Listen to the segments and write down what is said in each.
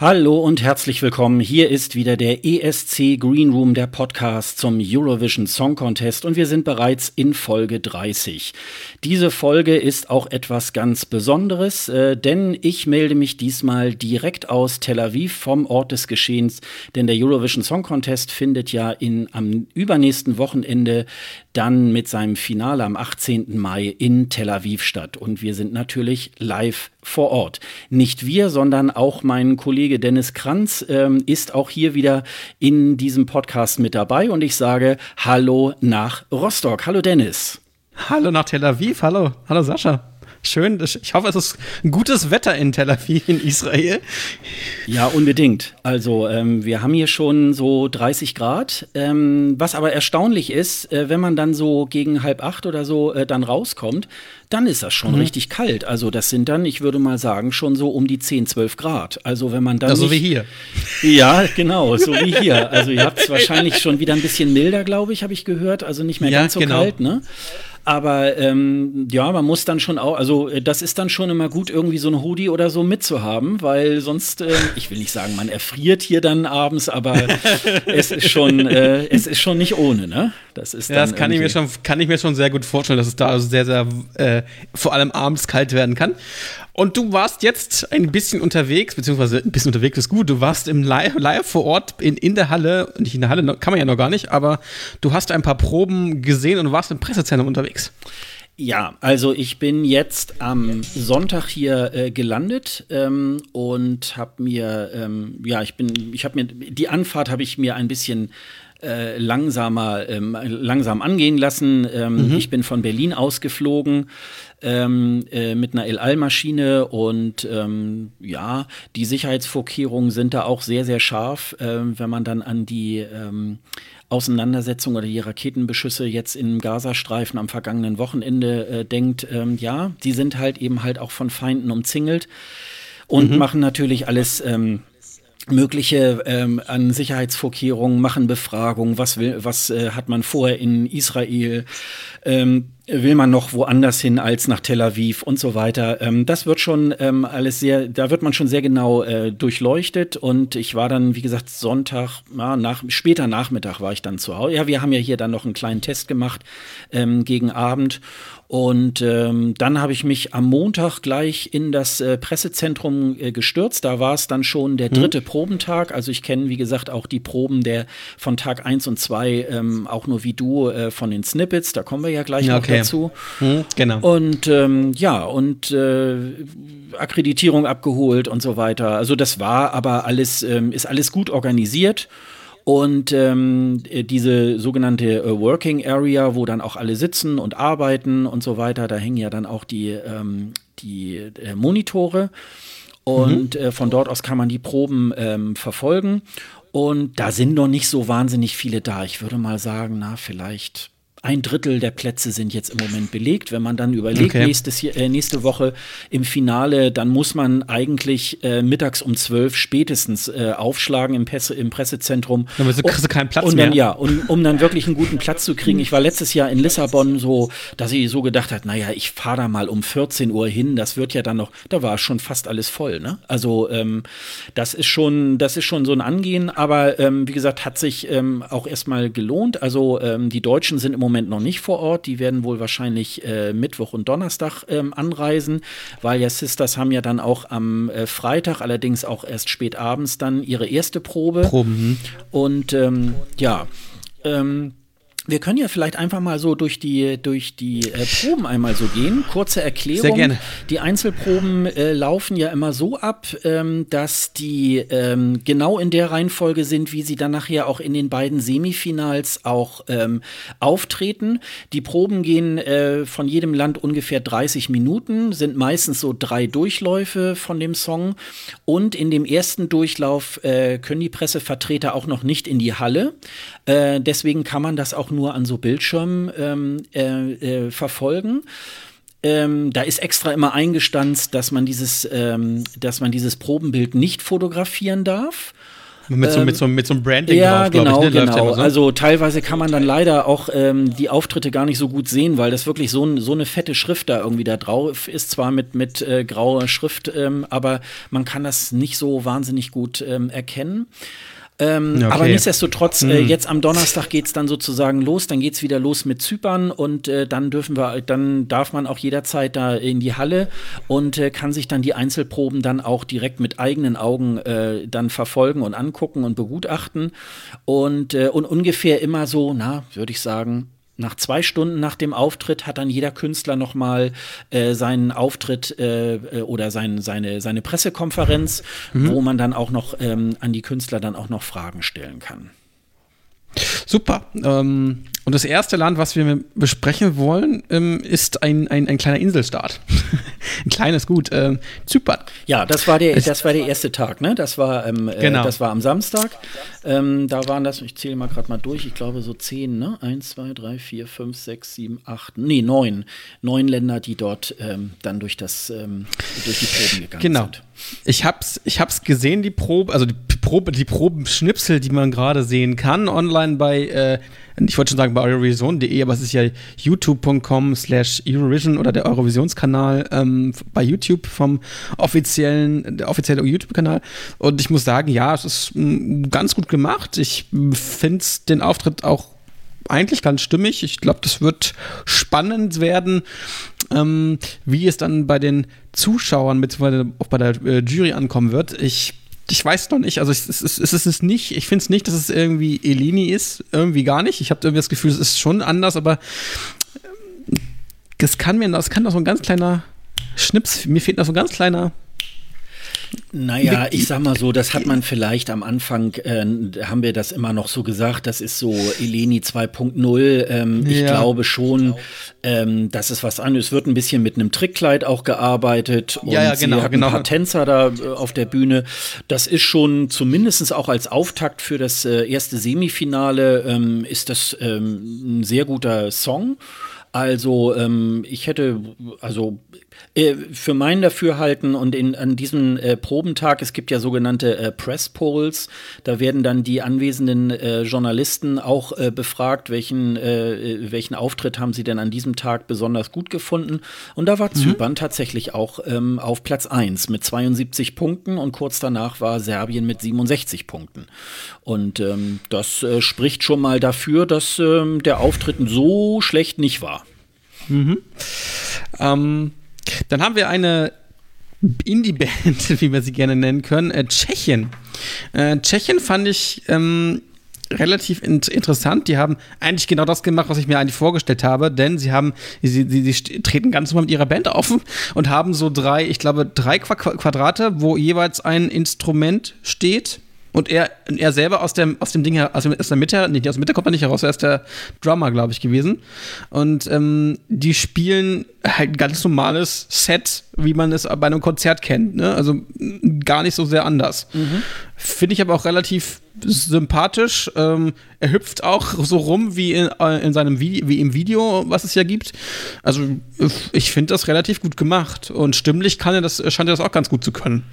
Hallo und herzlich willkommen. Hier ist wieder der ESC Green Room, der Podcast zum Eurovision Song Contest und wir sind bereits in Folge 30. Diese Folge ist auch etwas ganz Besonderes, äh, denn ich melde mich diesmal direkt aus Tel Aviv vom Ort des Geschehens, denn der Eurovision Song Contest findet ja in, am übernächsten Wochenende dann mit seinem Finale am 18. Mai in Tel Aviv statt und wir sind natürlich live vor Ort. Nicht wir, sondern auch mein Kollege Dennis Kranz ähm, ist auch hier wieder in diesem Podcast mit dabei und ich sage Hallo nach Rostock. Hallo Dennis. Hallo nach Tel Aviv. Hallo. Hallo Sascha. Schön. Ich hoffe, es ist ein gutes Wetter in Tel Aviv in Israel. Ja, unbedingt. Also ähm, wir haben hier schon so 30 Grad. Ähm, was aber erstaunlich ist, äh, wenn man dann so gegen halb acht oder so äh, dann rauskommt, dann ist das schon mhm. richtig kalt. Also das sind dann, ich würde mal sagen, schon so um die 10, 12 Grad. Also wenn man dann. Ja, so wie hier. Ja, genau, so wie hier. Also ihr habt es wahrscheinlich schon wieder ein bisschen milder, glaube ich, habe ich gehört. Also nicht mehr ja, ganz so genau. kalt, ne? Aber ähm, ja, man muss dann schon auch, also äh, das ist dann schon immer gut, irgendwie so ein Hoodie oder so mitzuhaben, weil sonst, äh, ich will nicht sagen, man erfriert hier dann abends, aber es ist schon, äh, es ist schon nicht ohne, ne? Das ist ja, das kann ich mir schon, kann ich mir schon sehr gut vorstellen, dass es da also sehr, sehr äh, vor allem abends kalt werden kann. Und du warst jetzt ein bisschen unterwegs, beziehungsweise ein bisschen unterwegs ist gut. Du warst im Live, live vor Ort in, in der Halle, nicht in der Halle, kann man ja noch gar nicht, aber du hast ein paar Proben gesehen und warst im Pressezentrum unterwegs. Ja, also ich bin jetzt am Sonntag hier äh, gelandet ähm, und habe mir, ähm, ja, ich bin, ich habe mir die Anfahrt habe ich mir ein bisschen äh, langsamer, ähm, langsam angehen lassen. Ähm, mhm. Ich bin von Berlin ausgeflogen ähm, äh, mit einer El Al-Maschine und ähm, ja, die Sicherheitsvorkehrungen sind da auch sehr, sehr scharf, äh, wenn man dann an die ähm, Auseinandersetzung oder die Raketenbeschüsse jetzt im Gazastreifen am vergangenen Wochenende äh, denkt, ähm, ja, die sind halt eben halt auch von Feinden umzingelt und mhm. machen natürlich alles ähm, mögliche ähm, an Sicherheitsvorkehrungen, machen Befragungen, was will, was äh, hat man vorher in Israel, ähm, will man noch woanders hin als nach Tel Aviv und so weiter. Ähm, das wird schon ähm, alles sehr, da wird man schon sehr genau äh, durchleuchtet und ich war dann, wie gesagt, Sonntag, ja, nach, später Nachmittag war ich dann zu Hause. Ja, wir haben ja hier dann noch einen kleinen Test gemacht ähm, gegen Abend und ähm, dann habe ich mich am Montag gleich in das äh, Pressezentrum äh, gestürzt. Da war es dann schon der mhm. dritte mhm. Probentag. Also ich kenne, wie gesagt, auch die Proben der von Tag 1 und 2, ähm, auch nur wie du äh, von den Snippets. Da kommen wir ja gleich okay. noch dazu. Mhm, genau. Und ähm, ja, und äh, Akkreditierung abgeholt und so weiter. Also das war aber alles, ähm, ist alles gut organisiert. Und ähm, diese sogenannte äh, Working Area, wo dann auch alle sitzen und arbeiten und so weiter, da hängen ja dann auch die, ähm, die äh, Monitore. Und mhm. äh, von dort aus kann man die Proben ähm, verfolgen. Und da sind noch nicht so wahnsinnig viele da. Ich würde mal sagen, na, vielleicht ein Drittel der Plätze sind jetzt im Moment belegt. Wenn man dann überlegt, okay. nächstes, äh, nächste Woche im Finale, dann muss man eigentlich äh, mittags um zwölf spätestens äh, aufschlagen im, Presse, im Pressezentrum. Dann kriegst du keinen Platz und dann, mehr. Ja, um, um dann wirklich einen guten Platz zu kriegen. Ich war letztes Jahr in Lissabon so, dass ich so gedacht habe, naja, ich fahre da mal um 14 Uhr hin. Das wird ja dann noch, da war schon fast alles voll. Ne? Also ähm, das ist schon, das ist schon so ein Angehen. Aber ähm, wie gesagt, hat sich ähm, auch erstmal gelohnt. Also ähm, die Deutschen sind im Moment Moment noch nicht vor Ort. Die werden wohl wahrscheinlich äh, Mittwoch und Donnerstag ähm, anreisen, weil ja Sisters haben ja dann auch am äh, Freitag, allerdings auch erst spät abends dann ihre erste Probe. Proben. Hm. Und ähm, ja, ähm, wir können ja vielleicht einfach mal so durch die, durch die äh, Proben einmal so gehen. Kurze Erklärung. Sehr gerne. Die Einzelproben äh, laufen ja immer so ab, ähm, dass die ähm, genau in der Reihenfolge sind, wie sie dann nachher auch in den beiden Semifinals auch ähm, auftreten. Die Proben gehen äh, von jedem Land ungefähr 30 Minuten, sind meistens so drei Durchläufe von dem Song. Und in dem ersten Durchlauf äh, können die Pressevertreter auch noch nicht in die Halle. Äh, deswegen kann man das auch nur an so Bildschirmen ähm, äh, äh, verfolgen. Ähm, da ist extra immer eingestanzt, dass man dieses, ähm, dass man dieses Probenbild nicht fotografieren darf. Mit, so, mit, so, mit so einem Branding ja, drauf, genau, ich, ne? genau. Ja so. Also teilweise kann man dann leider auch ähm, die Auftritte gar nicht so gut sehen, weil das wirklich so, so eine fette Schrift da irgendwie da drauf ist, zwar mit, mit äh, grauer Schrift, ähm, aber man kann das nicht so wahnsinnig gut ähm, erkennen. Ähm, okay. Aber nichtsdestotrotz, äh, hm. jetzt am Donnerstag geht es dann sozusagen los, dann geht es wieder los mit Zypern und äh, dann dürfen wir, dann darf man auch jederzeit da in die Halle und äh, kann sich dann die Einzelproben dann auch direkt mit eigenen Augen äh, dann verfolgen und angucken und begutachten. Und, äh, und ungefähr immer so, na, würde ich sagen, nach zwei Stunden nach dem Auftritt hat dann jeder Künstler nochmal äh, seinen Auftritt äh, äh, oder sein, seine, seine Pressekonferenz, mhm. wo man dann auch noch ähm, an die Künstler dann auch noch Fragen stellen kann. Super. Ähm, und das erste Land, was wir besprechen wollen, ähm, ist ein, ein, ein, kleiner Inselstaat. ein kleines Gut, ähm, Zypern. Ja, das war der, das war der erste Tag, ne? Das war, ähm, äh, genau. das war am Samstag. Ähm, da waren das, ich zähle mal gerade mal durch, ich glaube so zehn, ne? Eins, zwei, drei, vier, fünf, sechs, sieben, acht, nee, neun. Neun Länder, die dort ähm, dann durch das, ähm, durch die Proben gegangen genau. sind. Ich hab's, ich hab's gesehen, die Probe, also die Probe, die Probenschnipsel, die man gerade sehen kann, online bei, äh, ich wollte schon sagen bei Eurovision.de, aber es ist ja youtube.com slash Eurovision oder der Eurovisionskanal ähm, bei YouTube vom offiziellen, der offizielle YouTube-Kanal. Und ich muss sagen, ja, es ist mm, ganz gut gemacht. Ich finde den Auftritt auch eigentlich ganz stimmig. Ich glaube, das wird spannend werden, ähm, wie es dann bei den Zuschauern bzw. auch bei der äh, Jury ankommen wird. Ich ich weiß noch nicht, also es ist, es ist nicht, ich finde es nicht, dass es irgendwie Elini ist, irgendwie gar nicht. Ich habe irgendwie das Gefühl, es ist schon anders, aber es kann mir, das kann doch so ein ganz kleiner Schnips, mir fehlt noch so ein ganz kleiner naja, ich sag mal so, das hat man vielleicht am Anfang, äh, haben wir das immer noch so gesagt, das ist so Eleni 2.0. Ähm, ja. Ich glaube schon, ähm, das ist was anderes. Es wird ein bisschen mit einem Trickkleid auch gearbeitet und ja, ja, genau, sie hat genau. ein paar Tänzer da äh, auf der Bühne. Das ist schon zumindest auch als Auftakt für das äh, erste Semifinale ähm, ist das ähm, ein sehr guter Song. Also ähm, ich hätte, also äh, für mein Dafürhalten und in, an diesem äh, Probentag, es gibt ja sogenannte äh, Press Polls, da werden dann die anwesenden äh, Journalisten auch äh, befragt, welchen, äh, welchen Auftritt haben sie denn an diesem Tag besonders gut gefunden. Und da war mhm. Zypern tatsächlich auch ähm, auf Platz 1 mit 72 Punkten und kurz danach war Serbien mit 67 Punkten. Und ähm, das spricht schon mal dafür, dass ähm, der Auftritt so schlecht nicht war. Mhm. Ähm, dann haben wir eine Indie-Band, wie wir sie gerne nennen können, äh, Tschechien. Äh, Tschechien fand ich ähm, relativ in interessant. Die haben eigentlich genau das gemacht, was ich mir eigentlich vorgestellt habe, denn sie haben, sie, sie, sie treten ganz normal mit ihrer Band auf und haben so drei, ich glaube, drei Quadrate, wo jeweils ein Instrument steht und er, er selber aus dem, aus dem Ding her, aus, aus der Mitte, nee, aus der Mitte kommt er nicht heraus, er ist der Drummer, glaube ich, gewesen. Und ähm, die spielen halt ein ganz normales Set, wie man es bei einem Konzert kennt. Ne? Also gar nicht so sehr anders. Mhm. Finde ich aber auch relativ sympathisch. Ähm, er hüpft auch so rum wie in, äh, in seinem Video, wie im Video, was es ja gibt. Also ich finde das relativ gut gemacht. Und stimmlich kann er das, scheint er das auch ganz gut zu können.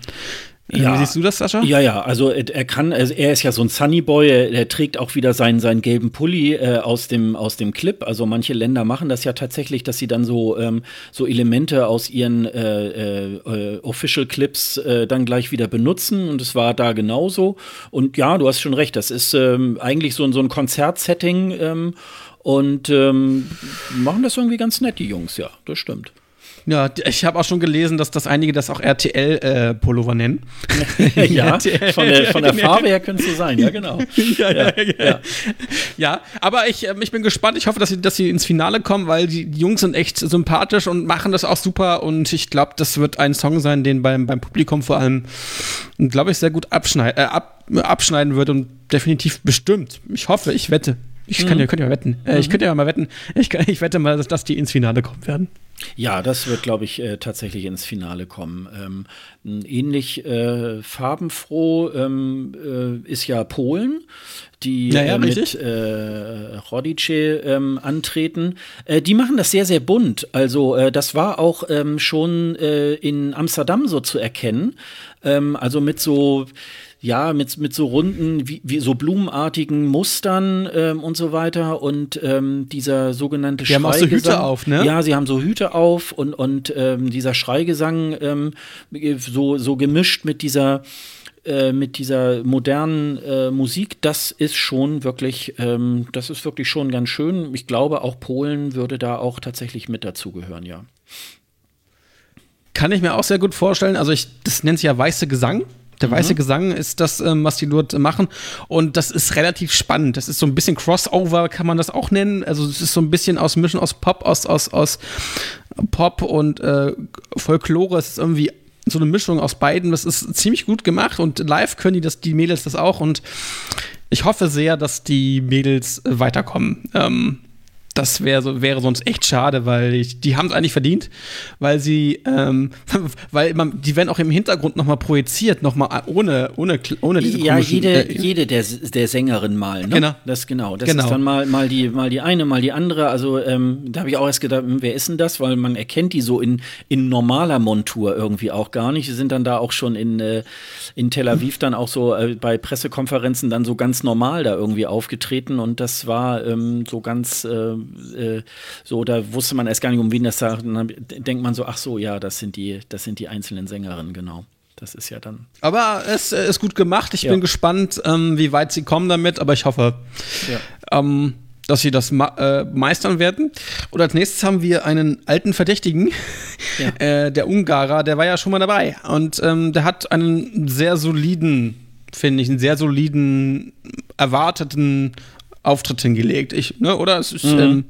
Ja. Wie siehst du das, Sascha? Ja, ja, also er kann, also er ist ja so ein Sunny Boy, er, trägt auch wieder seinen, seinen gelben Pulli äh, aus, dem, aus dem Clip. Also manche Länder machen das ja tatsächlich, dass sie dann so, ähm, so Elemente aus ihren äh, äh, Official Clips äh, dann gleich wieder benutzen und es war da genauso. Und ja, du hast schon recht, das ist ähm, eigentlich so, so ein Konzertsetting ähm, und ähm, machen das irgendwie ganz nett, die Jungs, ja, das stimmt. Ja, ich habe auch schon gelesen, dass das einige das auch RTL-Pullover äh, nennen. ja, RTL. von der, von der Farbe her könnte es so sein, ja, genau. ja, ja, ja, ja. ja, aber ich, ähm, ich bin gespannt. Ich hoffe, dass sie, dass sie ins Finale kommen, weil die, Jungs sind echt sympathisch und machen das auch super. Und ich glaube, das wird ein Song sein, den beim, beim Publikum vor allem, glaube ich, sehr gut abschneid, äh, ab, abschneiden wird und definitiv bestimmt. Ich hoffe, ich wette. Ich kann mhm. ja, könnt ja wetten. Äh, Ich könnte ja mal wetten. Ich, ich wette mal, dass, dass die ins Finale kommen werden. Ja, das wird, glaube ich, äh, tatsächlich ins Finale kommen. Ähm, ähnlich äh, farbenfroh ähm, äh, ist ja Polen, die ja, ja, äh, mit äh, Rodice ähm, antreten. Äh, die machen das sehr, sehr bunt. Also äh, das war auch ähm, schon in Amsterdam so zu erkennen. Ähm, also mit so ja, mit, mit so runden, wie, wie so blumenartigen Mustern ähm, und so weiter und ähm, dieser sogenannte Die haben auch so Hüte auf, ne? Ja, sie haben so Hüte auf und, und ähm, dieser Schreigesang ähm, so, so gemischt mit dieser äh, mit dieser modernen äh, Musik, das ist schon wirklich, ähm, das ist wirklich schon ganz schön. Ich glaube, auch Polen würde da auch tatsächlich mit dazugehören, ja. Kann ich mir auch sehr gut vorstellen. Also ich, das nennt sich ja weiße Gesang. Der weiße mhm. Gesang ist das, ähm, was die dort machen. Und das ist relativ spannend. Das ist so ein bisschen Crossover, kann man das auch nennen. Also es ist so ein bisschen aus Mischen aus Pop, aus, aus, aus Pop und äh, Folklore. Es ist irgendwie so eine Mischung aus beiden. Das ist ziemlich gut gemacht und live können die das, die Mädels das auch. Und ich hoffe sehr, dass die Mädels äh, weiterkommen. Ähm, das wär so, wäre sonst echt schade, weil ich, die haben es eigentlich verdient, weil sie, ähm, weil man, die werden auch im Hintergrund nochmal projiziert, nochmal ohne, ohne, ohne diese Ja, jede, äh, jede der, der Sängerin mal, ne? Genau. Das genau. Das genau. ist dann mal, mal, die, mal die eine, mal die andere. Also ähm, da habe ich auch erst gedacht, hm, wer ist denn das? Weil man erkennt die so in, in normaler Montur irgendwie auch gar nicht. Sie sind dann da auch schon in, äh, in Tel Aviv dann auch so äh, bei Pressekonferenzen dann so ganz normal da irgendwie aufgetreten und das war ähm, so ganz äh, so, da wusste man erst gar nicht, um wen das sagt. Und dann denkt man so, ach so, ja, das sind die, das sind die einzelnen Sängerinnen, genau. Das ist ja dann. Aber es äh, ist gut gemacht. Ich ja. bin gespannt, ähm, wie weit sie kommen damit, aber ich hoffe, ja. ähm, dass sie das äh, meistern werden. Und als nächstes haben wir einen alten Verdächtigen, ja. äh, der Ungarer, der war ja schon mal dabei. Und ähm, der hat einen sehr soliden, finde ich, einen sehr soliden, erwarteten Auftritt hingelegt. Ich, ne, oder? Es ist, mhm. ähm,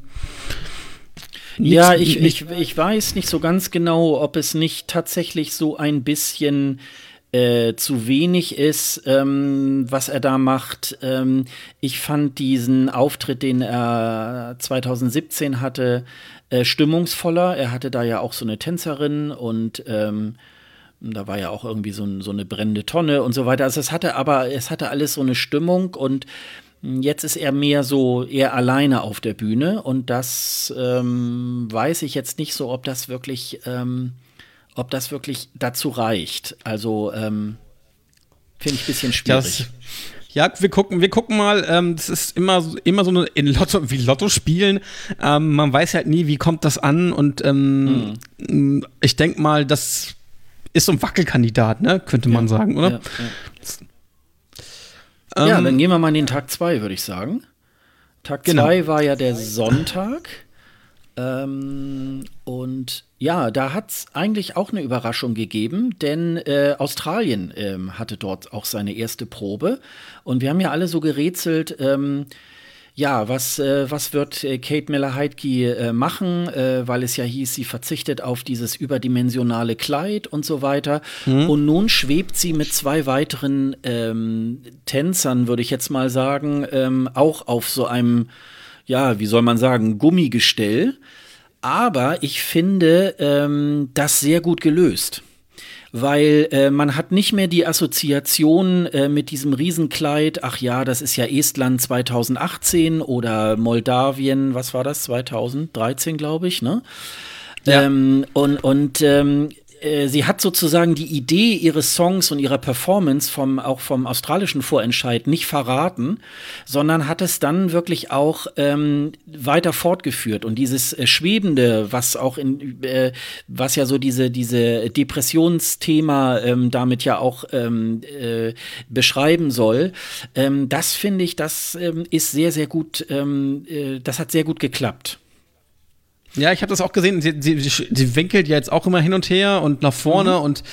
ja, ich, ich, ich weiß nicht so ganz genau, ob es nicht tatsächlich so ein bisschen äh, zu wenig ist, ähm, was er da macht. Ähm, ich fand diesen Auftritt, den er 2017 hatte, äh, stimmungsvoller. Er hatte da ja auch so eine Tänzerin und ähm, da war ja auch irgendwie so, so, eine brennende Tonne und so weiter. Also es hatte aber, es hatte alles so eine Stimmung und Jetzt ist er mehr so eher alleine auf der Bühne und das ähm, weiß ich jetzt nicht so, ob das wirklich, ähm, ob das wirklich dazu reicht. Also ähm, finde ich ein bisschen schwierig. Das, ja, wir gucken, wir gucken mal. Ähm, das ist immer, immer so eine in Lotto, wie Lotto spielen. Ähm, man weiß halt nie, wie kommt das an und ähm, mhm. ich denke mal, das ist so ein Wackelkandidat, ne? Könnte man ja, sagen, oder? Ja, ja. Ja, ähm, dann gehen wir mal in den Tag 2, würde ich sagen. Tag 2 genau. war ja der Sonntag. Ähm, und ja, da hat es eigentlich auch eine Überraschung gegeben, denn äh, Australien ähm, hatte dort auch seine erste Probe. Und wir haben ja alle so gerätselt, ähm, ja, was, äh, was wird äh, Kate Miller-Heidke äh, machen, äh, weil es ja hieß, sie verzichtet auf dieses überdimensionale Kleid und so weiter. Mhm. Und nun schwebt sie mit zwei weiteren ähm, Tänzern, würde ich jetzt mal sagen, ähm, auch auf so einem, ja, wie soll man sagen, Gummigestell. Aber ich finde ähm, das sehr gut gelöst weil äh, man hat nicht mehr die Assoziation äh, mit diesem Riesenkleid, ach ja, das ist ja Estland 2018 oder Moldawien, was war das, 2013, glaube ich, ne? Ja. Ähm, und und ähm, äh, sie hat sozusagen die Idee ihres Songs und ihrer Performance vom auch vom australischen Vorentscheid nicht verraten, sondern hat es dann wirklich auch ähm, weiter fortgeführt und dieses äh, schwebende, was auch in äh, was ja so diese diese Depressionsthema ähm, damit ja auch ähm, äh, beschreiben soll, ähm, das finde ich, das ähm, ist sehr sehr gut, ähm, äh, das hat sehr gut geklappt. Ja, ich habe das auch gesehen. Sie, sie, sie, winkelt ja jetzt auch immer hin und her und nach vorne mhm. und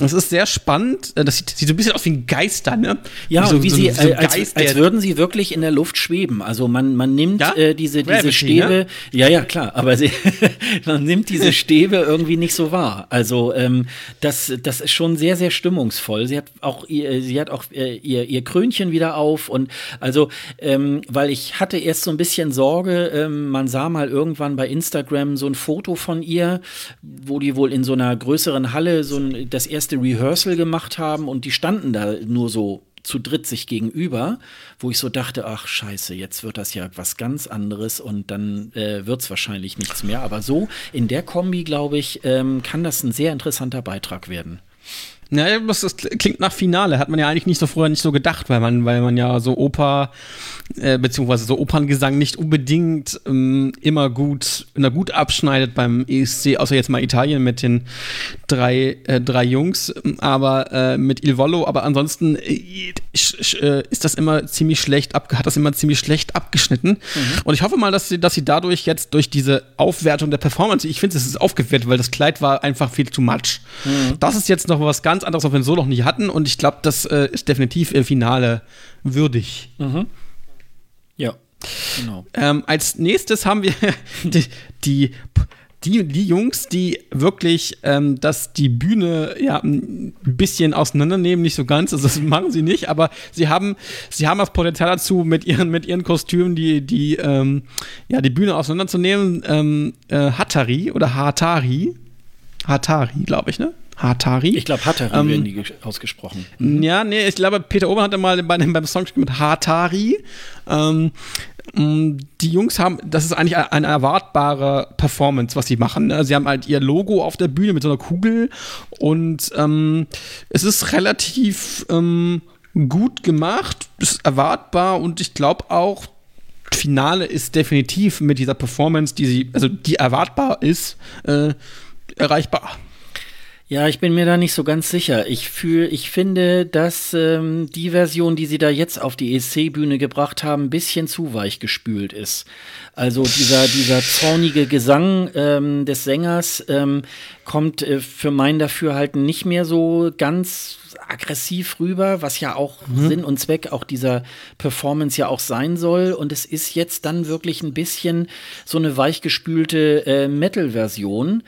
es ist sehr spannend. Äh, das sieht, sieht so ein bisschen aus wie ein Geister, ne? Ja, wie, so, wie so, sie, so äh, als, als, würden sie wirklich in der Luft schweben. Also man, man nimmt ja? äh, diese, Gravity, diese Stäbe, ne? ja, ja, klar, aber sie, man nimmt diese Stäbe irgendwie nicht so wahr. Also ähm, das, das ist schon sehr, sehr stimmungsvoll. Sie hat auch, ihr, sie hat auch äh, ihr, ihr Krönchen wieder auf und also, ähm, weil ich hatte erst so ein bisschen Sorge, ähm, man sah mal irgendwann bei Instagram Instagram so ein Foto von ihr, wo die wohl in so einer größeren Halle so ein, das erste Rehearsal gemacht haben und die standen da nur so zu dritt sich gegenüber, wo ich so dachte, ach scheiße, jetzt wird das ja was ganz anderes und dann äh, wird es wahrscheinlich nichts mehr. Aber so in der Kombi, glaube ich, ähm, kann das ein sehr interessanter Beitrag werden. Das, das, klingt nach Finale. Hat man ja eigentlich nicht so früher nicht so gedacht, weil man, weil man ja so Oper, äh, beziehungsweise so Operngesang nicht unbedingt ähm, immer gut, immer gut abschneidet beim ESC, außer jetzt mal Italien mit den drei, äh, drei Jungs, aber äh, mit Il Volo, aber ansonsten äh, äh, ist das immer ziemlich schlecht ab, hat das immer ziemlich schlecht abgeschnitten. Mhm. Und ich hoffe mal, dass sie, dass sie dadurch jetzt durch diese Aufwertung der Performance, ich finde, es ist aufgewertet, weil das Kleid war einfach viel too much. Mhm. Das ist jetzt noch was ganz ganz anderes, was wir so noch nie hatten. Und ich glaube, das äh, ist definitiv im Finale würdig. Mhm. Ja, genau. Ähm, als nächstes haben wir die, die die, die Jungs, die wirklich ähm, dass die Bühne ja ein bisschen auseinandernehmen, nicht so ganz, also das machen sie nicht, aber sie haben, sie haben das Potenzial dazu, mit ihren, mit ihren Kostümen die, die, ähm, ja, die Bühne auseinanderzunehmen. Ähm, äh, Hatari oder Hatari, Hatari, glaube ich, ne? Hatari. Ich glaube, Hatari ähm, werden die ausgesprochen. Mhm. Ja, nee, ich glaube, Peter Ober hatte mal bei, beim Song mit Hatari. Ähm, mm, die Jungs haben, das ist eigentlich eine erwartbare Performance, was sie machen. Ne? Sie haben halt ihr Logo auf der Bühne mit so einer Kugel und ähm, es ist relativ ähm, gut gemacht, ist erwartbar und ich glaube auch, Finale ist definitiv mit dieser Performance, die sie, also die erwartbar ist, äh, erreichbar. Ja, ich bin mir da nicht so ganz sicher. Ich fühle, ich finde, dass ähm, die Version, die sie da jetzt auf die ESC-Bühne gebracht haben, ein bisschen zu weich gespült ist. Also dieser, dieser zornige Gesang ähm, des Sängers ähm, kommt äh, für mein Dafürhalten nicht mehr so ganz aggressiv rüber, was ja auch mhm. Sinn und Zweck auch dieser Performance ja auch sein soll. Und es ist jetzt dann wirklich ein bisschen so eine weichgespülte äh, Metal-Version.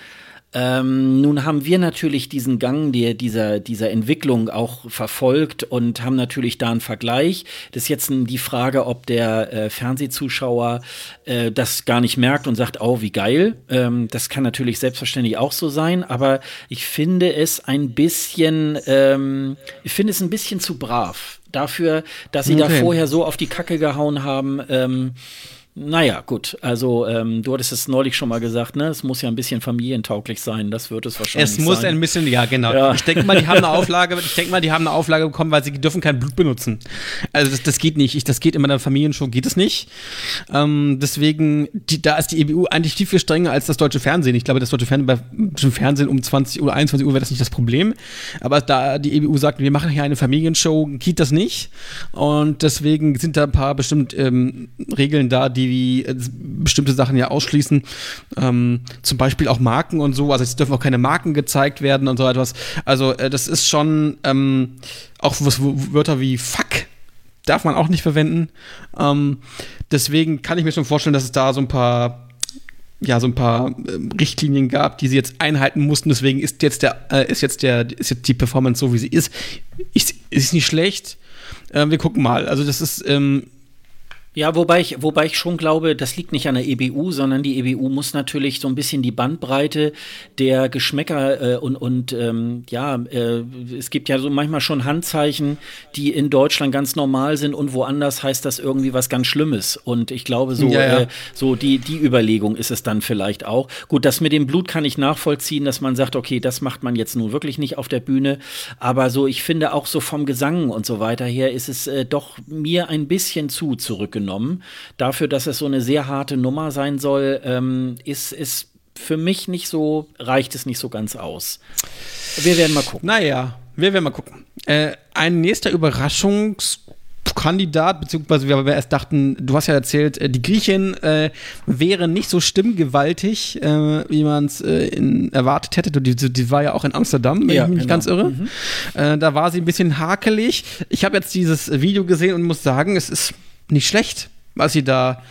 Ähm, nun haben wir natürlich diesen Gang der, dieser, dieser Entwicklung auch verfolgt und haben natürlich da einen Vergleich. Das ist jetzt die Frage, ob der äh, Fernsehzuschauer äh, das gar nicht merkt und sagt, oh, wie geil. Ähm, das kann natürlich selbstverständlich auch so sein, aber ich finde es ein bisschen, ähm, ich finde es ein bisschen zu brav dafür, dass sie okay. da vorher so auf die Kacke gehauen haben. Naja, gut. Also, ähm, du hattest es neulich schon mal gesagt, ne? Es muss ja ein bisschen familientauglich sein. Das wird es wahrscheinlich sein. Es muss sein. ein bisschen, ja, genau. Ja. Ich denke mal, die haben eine Auflage, ich denke mal, die haben eine Auflage bekommen, weil sie dürfen kein Blut benutzen. Also, das, das geht nicht. Ich, das geht in meiner Familienshow, geht es nicht. Ähm, deswegen, die, da ist die EBU eigentlich viel, viel strenger als das deutsche Fernsehen. Ich glaube, das deutsche Fernsehen, bei, Fernsehen um 20 oder 21 Uhr wäre das nicht das Problem. Aber da die EBU sagt, wir machen hier eine Familienshow, geht das nicht. Und deswegen sind da ein paar bestimmt ähm, Regeln da, die die äh, bestimmte Sachen ja ausschließen. Ähm, zum Beispiel auch Marken und so. Also es dürfen auch keine Marken gezeigt werden und so etwas. Also äh, das ist schon ähm, auch Wörter wie Fuck darf man auch nicht verwenden. Ähm, deswegen kann ich mir schon vorstellen, dass es da so ein paar ja, so ein paar äh, Richtlinien gab, die sie jetzt einhalten mussten. Deswegen ist jetzt der, äh, ist jetzt der, ist jetzt die Performance so, wie sie ist. Ist, ist nicht schlecht. Äh, wir gucken mal. Also das ist, ähm, ja, wobei ich, wobei ich schon glaube, das liegt nicht an der EBU, sondern die EBU muss natürlich so ein bisschen die Bandbreite der Geschmäcker äh, und, und ähm, ja, äh, es gibt ja so manchmal schon Handzeichen, die in Deutschland ganz normal sind und woanders heißt das irgendwie was ganz Schlimmes. Und ich glaube, so, ja, ja. Äh, so die, die Überlegung ist es dann vielleicht auch. Gut, das mit dem Blut kann ich nachvollziehen, dass man sagt, okay, das macht man jetzt nun wirklich nicht auf der Bühne. Aber so, ich finde auch so vom Gesang und so weiter her ist es äh, doch mir ein bisschen zu zurückgenommen genommen. Dafür, dass es so eine sehr harte Nummer sein soll, ähm, ist, ist für mich nicht so, reicht es nicht so ganz aus. Wir werden mal gucken. Naja, wir werden mal gucken. Äh, ein nächster Überraschungs- Kandidat, beziehungsweise wir erst dachten, du hast ja erzählt, äh, die Griechin äh, wäre nicht so stimmgewaltig, äh, wie man es äh, erwartet hätte. Die, die, war ja auch in Amsterdam, wenn ja, ich mich nicht genau. ganz irre. Mhm. Äh, da war sie ein bisschen hakelig. Ich habe jetzt dieses Video gesehen und muss sagen, es ist nicht schlecht, was sie da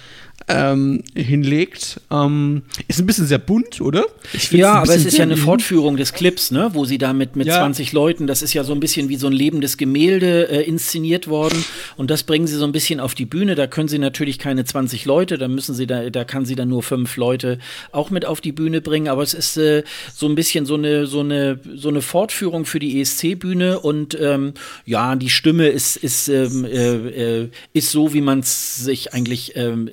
ähm, hinlegt. Ähm, ist ein bisschen sehr bunt, oder? Ja, aber es ist ja eine Fortführung des Clips, ne? wo sie da mit, mit ja. 20 Leuten, das ist ja so ein bisschen wie so ein lebendes Gemälde äh, inszeniert worden. Und das bringen sie so ein bisschen auf die Bühne. Da können sie natürlich keine 20 Leute, da müssen sie da, da kann sie dann nur fünf Leute auch mit auf die Bühne bringen. Aber es ist äh, so ein bisschen so eine, so eine, so eine Fortführung für die ESC-Bühne. Und ähm, ja, die Stimme ist, ist, ähm, äh, äh ist so, wie man es sich eigentlich ähm,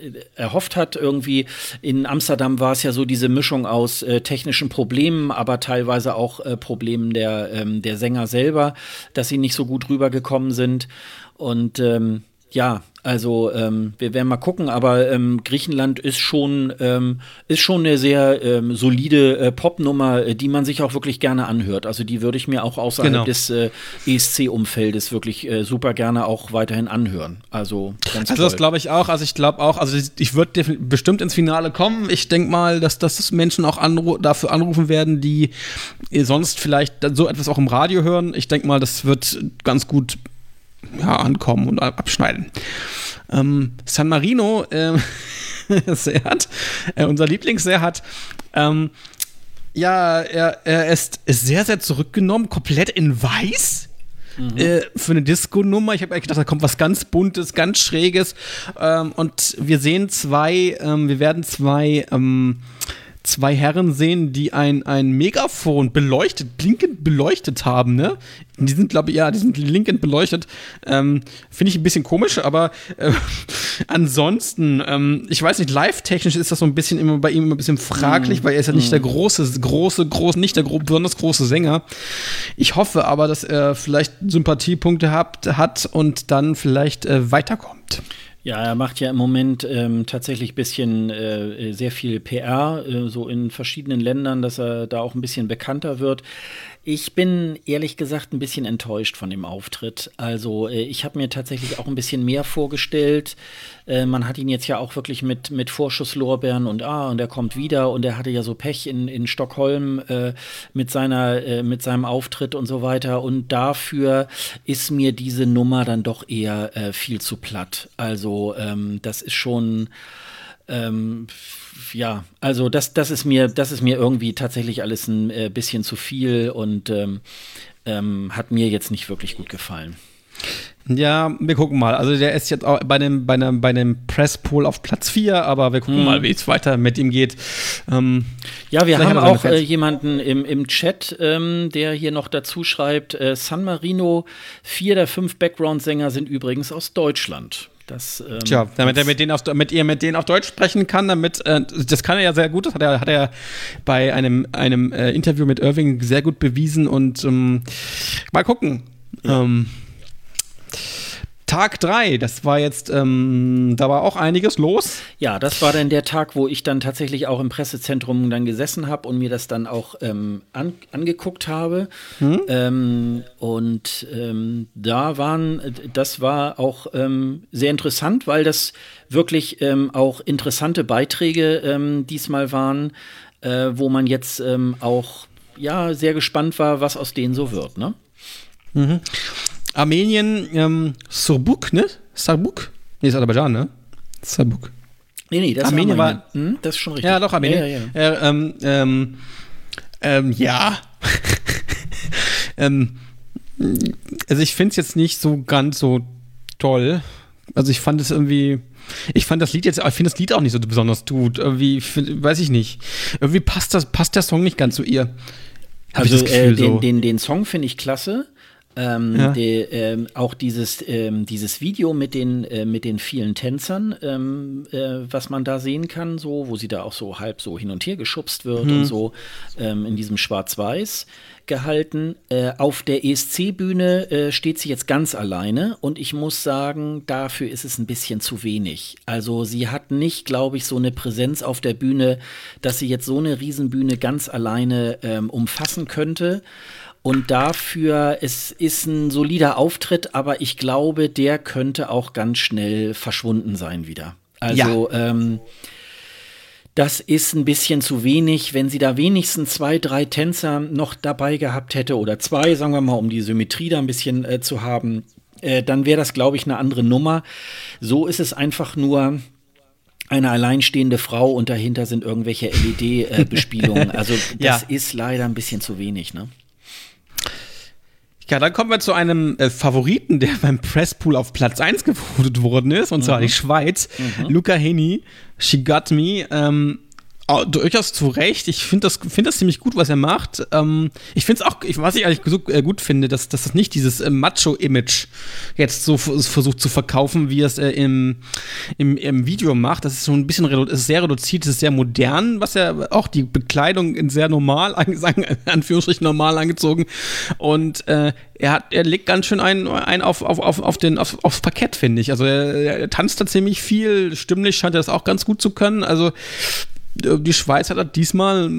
erhofft hat. Irgendwie in Amsterdam war es ja so diese Mischung aus äh, technischen Problemen, aber teilweise auch äh, Problemen der, ähm, der Sänger selber, dass sie nicht so gut rübergekommen sind. Und ähm, ja, also ähm, wir werden mal gucken, aber ähm, Griechenland ist schon, ähm, ist schon eine sehr ähm, solide äh, Popnummer, äh, die man sich auch wirklich gerne anhört. Also die würde ich mir auch außerhalb genau. des äh, ESC-Umfeldes wirklich äh, super gerne auch weiterhin anhören. Also ganz Also das glaube ich auch. Also ich glaube auch, also ich würde bestimmt ins Finale kommen. Ich denke mal, dass, dass Menschen auch anru dafür anrufen werden, die sonst vielleicht so etwas auch im Radio hören. Ich denke mal, das wird ganz gut ja, ankommen und abschneiden. Ähm, San Marino, äh, Serhat, äh, unser Lieblingsserhat, ähm, ja, er, er ist, ist sehr, sehr zurückgenommen, komplett in weiß. Mhm. Äh, für eine Disco-Nummer. Ich habe eigentlich gedacht, da kommt was ganz Buntes, ganz Schräges. Ähm, und wir sehen zwei, ähm, wir werden zwei ähm, zwei Herren sehen, die ein, ein Megafon beleuchtet, blinkend beleuchtet haben, ne? Die sind, glaube ich, ja, die sind blinkend beleuchtet. Ähm, Finde ich ein bisschen komisch, aber äh, ansonsten, ähm, ich weiß nicht, live-technisch ist das so ein bisschen immer bei ihm immer ein bisschen fraglich, mm. weil er ist ja nicht mm. der große, große, große, nicht der gro besonders große Sänger. Ich hoffe aber, dass er vielleicht Sympathiepunkte hat, hat und dann vielleicht äh, weiterkommt. Ja, er macht ja im Moment ähm, tatsächlich ein bisschen äh, sehr viel PR, äh, so in verschiedenen Ländern, dass er da auch ein bisschen bekannter wird. Ich bin ehrlich gesagt ein bisschen enttäuscht von dem Auftritt. Also äh, ich habe mir tatsächlich auch ein bisschen mehr vorgestellt. Äh, man hat ihn jetzt ja auch wirklich mit, mit Vorschusslorbeeren und ah, und er kommt wieder und er hatte ja so Pech in, in Stockholm äh, mit, seiner, äh, mit seinem Auftritt und so weiter. Und dafür ist mir diese Nummer dann doch eher äh, viel zu platt. Also ähm, das ist schon ähm, ja, also das, das ist mir, das ist mir irgendwie tatsächlich alles ein äh, bisschen zu viel und ähm, ähm, hat mir jetzt nicht wirklich gut gefallen. Ja, wir gucken mal. Also der ist jetzt auch bei dem, bei einem, bei einem Presspool auf Platz 4, aber wir gucken hm. mal, wie es weiter mit ihm geht. Ähm, ja, wir haben auch äh, jemanden im, im Chat, ähm, der hier noch dazu schreibt, äh, San Marino, vier der fünf Background-Sänger sind übrigens aus Deutschland. Das, ähm, Tja, damit er mit denen, auf, mit ihr mit denen auf Deutsch sprechen kann, damit, äh, das kann er ja sehr gut, das hat er, hat er bei einem, einem äh, Interview mit Irving sehr gut bewiesen und ähm, mal gucken. Ja. Ähm, Tag 3, das war jetzt, ähm, da war auch einiges los. Ja, das war dann der Tag, wo ich dann tatsächlich auch im Pressezentrum dann gesessen habe und mir das dann auch ähm, an, angeguckt habe. Hm? Ähm, und ähm, da waren, das war auch ähm, sehr interessant, weil das wirklich ähm, auch interessante Beiträge diesmal waren, äh, wo man jetzt auch ja sehr gespannt war, was aus denen so wird. Ne? Mhm. Armenien, ähm, Surbuk, ne? Sarbuk? Nee, ist Aserbaidschan, ne? Sarbuk. Nee, nee, das Armenien war. Hm, das ist schon richtig. Ja, doch, Armenien. Ja, ja, ja. Äh, ähm, ähm, ähm, ja. ähm, also, ich finde es jetzt nicht so ganz so toll. Also, ich fand es irgendwie. Ich fand das Lied jetzt, ich finde das Lied auch nicht so besonders gut. Irgendwie, find, weiß ich nicht. Irgendwie passt, das, passt der Song nicht ganz zu ihr. also, äh, den, so. den, den Song finde ich klasse. Ähm, ja. die, ähm, auch dieses, ähm, dieses Video mit den, äh, mit den vielen Tänzern, ähm, äh, was man da sehen kann, so, wo sie da auch so halb so hin und her geschubst wird mhm. und so ähm, in diesem Schwarz-Weiß gehalten. Äh, auf der ESC-Bühne äh, steht sie jetzt ganz alleine und ich muss sagen, dafür ist es ein bisschen zu wenig. Also sie hat nicht, glaube ich, so eine Präsenz auf der Bühne, dass sie jetzt so eine Riesenbühne ganz alleine ähm, umfassen könnte. Und dafür, es ist ein solider Auftritt, aber ich glaube, der könnte auch ganz schnell verschwunden sein wieder. Also, ja. ähm, das ist ein bisschen zu wenig. Wenn sie da wenigstens zwei, drei Tänzer noch dabei gehabt hätte oder zwei, sagen wir mal, um die Symmetrie da ein bisschen äh, zu haben, äh, dann wäre das, glaube ich, eine andere Nummer. So ist es einfach nur eine alleinstehende Frau und dahinter sind irgendwelche LED-Bespielungen. Äh, also das ja. ist leider ein bisschen zu wenig, ne? Ja, dann kommen wir zu einem äh, Favoriten, der beim Presspool auf Platz 1 gewotet worden ist, und zwar mhm. die Schweiz. Mhm. Luca Heni, She Got Me. Ähm, Oh, durchaus zu Recht. Ich finde das, find das ziemlich gut, was er macht. Ähm, ich finde es auch, was ich eigentlich so, äh, gut finde, dass, dass das nicht dieses äh, Macho-Image jetzt so versucht zu verkaufen, wie es äh, im, im, im Video macht. Das ist so ein bisschen ist sehr reduziert, ist sehr modern, was er auch die Bekleidung in sehr normal, sagen, Anführungsstrichen normal angezogen. Und äh, er, hat, er legt ganz schön einen, einen auf, auf, auf, auf den, auf, aufs Parkett, finde ich. Also er, er tanzt da ziemlich viel, stimmlich scheint er das auch ganz gut zu können. Also die Schweiz hat diesmal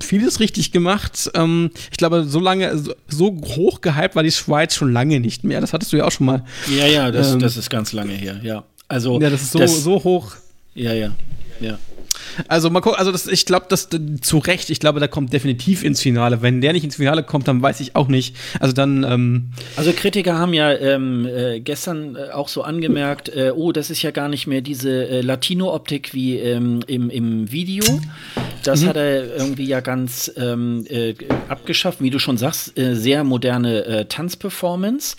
vieles richtig gemacht. Ähm, ich glaube, so lange, so hoch gehypt war die Schweiz schon lange nicht mehr. Das hattest du ja auch schon mal. Ja, ja, das, ähm, das ist ganz lange her, ja. Also, ja, das ist so, das, so hoch. Ja, ja, ja. Also mal gucken, also das, ich glaube, das zu Recht, ich glaube, da kommt definitiv ins Finale. Wenn der nicht ins Finale kommt, dann weiß ich auch nicht. Also dann. Ähm also Kritiker haben ja ähm, äh, gestern äh, auch so angemerkt, äh, oh, das ist ja gar nicht mehr diese äh, Latino-Optik wie ähm, im, im Video. Das mhm. hat er irgendwie ja ganz ähm, äh, abgeschafft, wie du schon sagst, äh, sehr moderne Tanzperformance.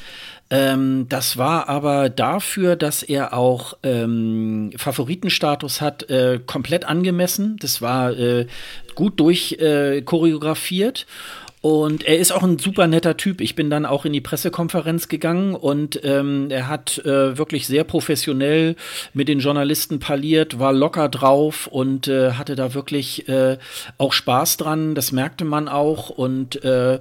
Ähm, das war aber dafür, dass er auch ähm, Favoritenstatus hat, äh, komplett angemessen. Das war äh, gut durchchoreografiert. Äh, und er ist auch ein super netter Typ. Ich bin dann auch in die Pressekonferenz gegangen und ähm, er hat äh, wirklich sehr professionell mit den Journalisten parliert, war locker drauf und äh, hatte da wirklich äh, auch Spaß dran. Das merkte man auch. Und äh,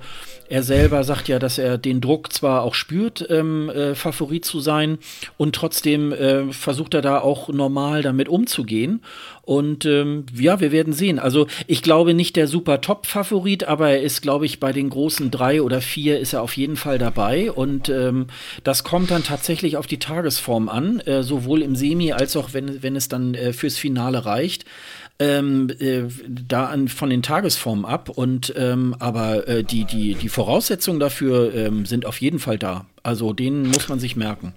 er selber sagt ja, dass er den Druck zwar auch spürt, ähm, äh, Favorit zu sein, und trotzdem äh, versucht er da auch normal damit umzugehen. Und ähm, ja, wir werden sehen. Also ich glaube nicht der super Top-Favorit, aber er ist, glaube ich, bei den großen drei oder vier ist er auf jeden Fall dabei. Und ähm, das kommt dann tatsächlich auf die Tagesform an, äh, sowohl im Semi als auch wenn, wenn es dann äh, fürs Finale reicht ähm, äh, da an, von den Tagesformen ab. Und ähm, aber äh, die, die, die Voraussetzungen dafür ähm, sind auf jeden Fall da. Also den muss man sich merken.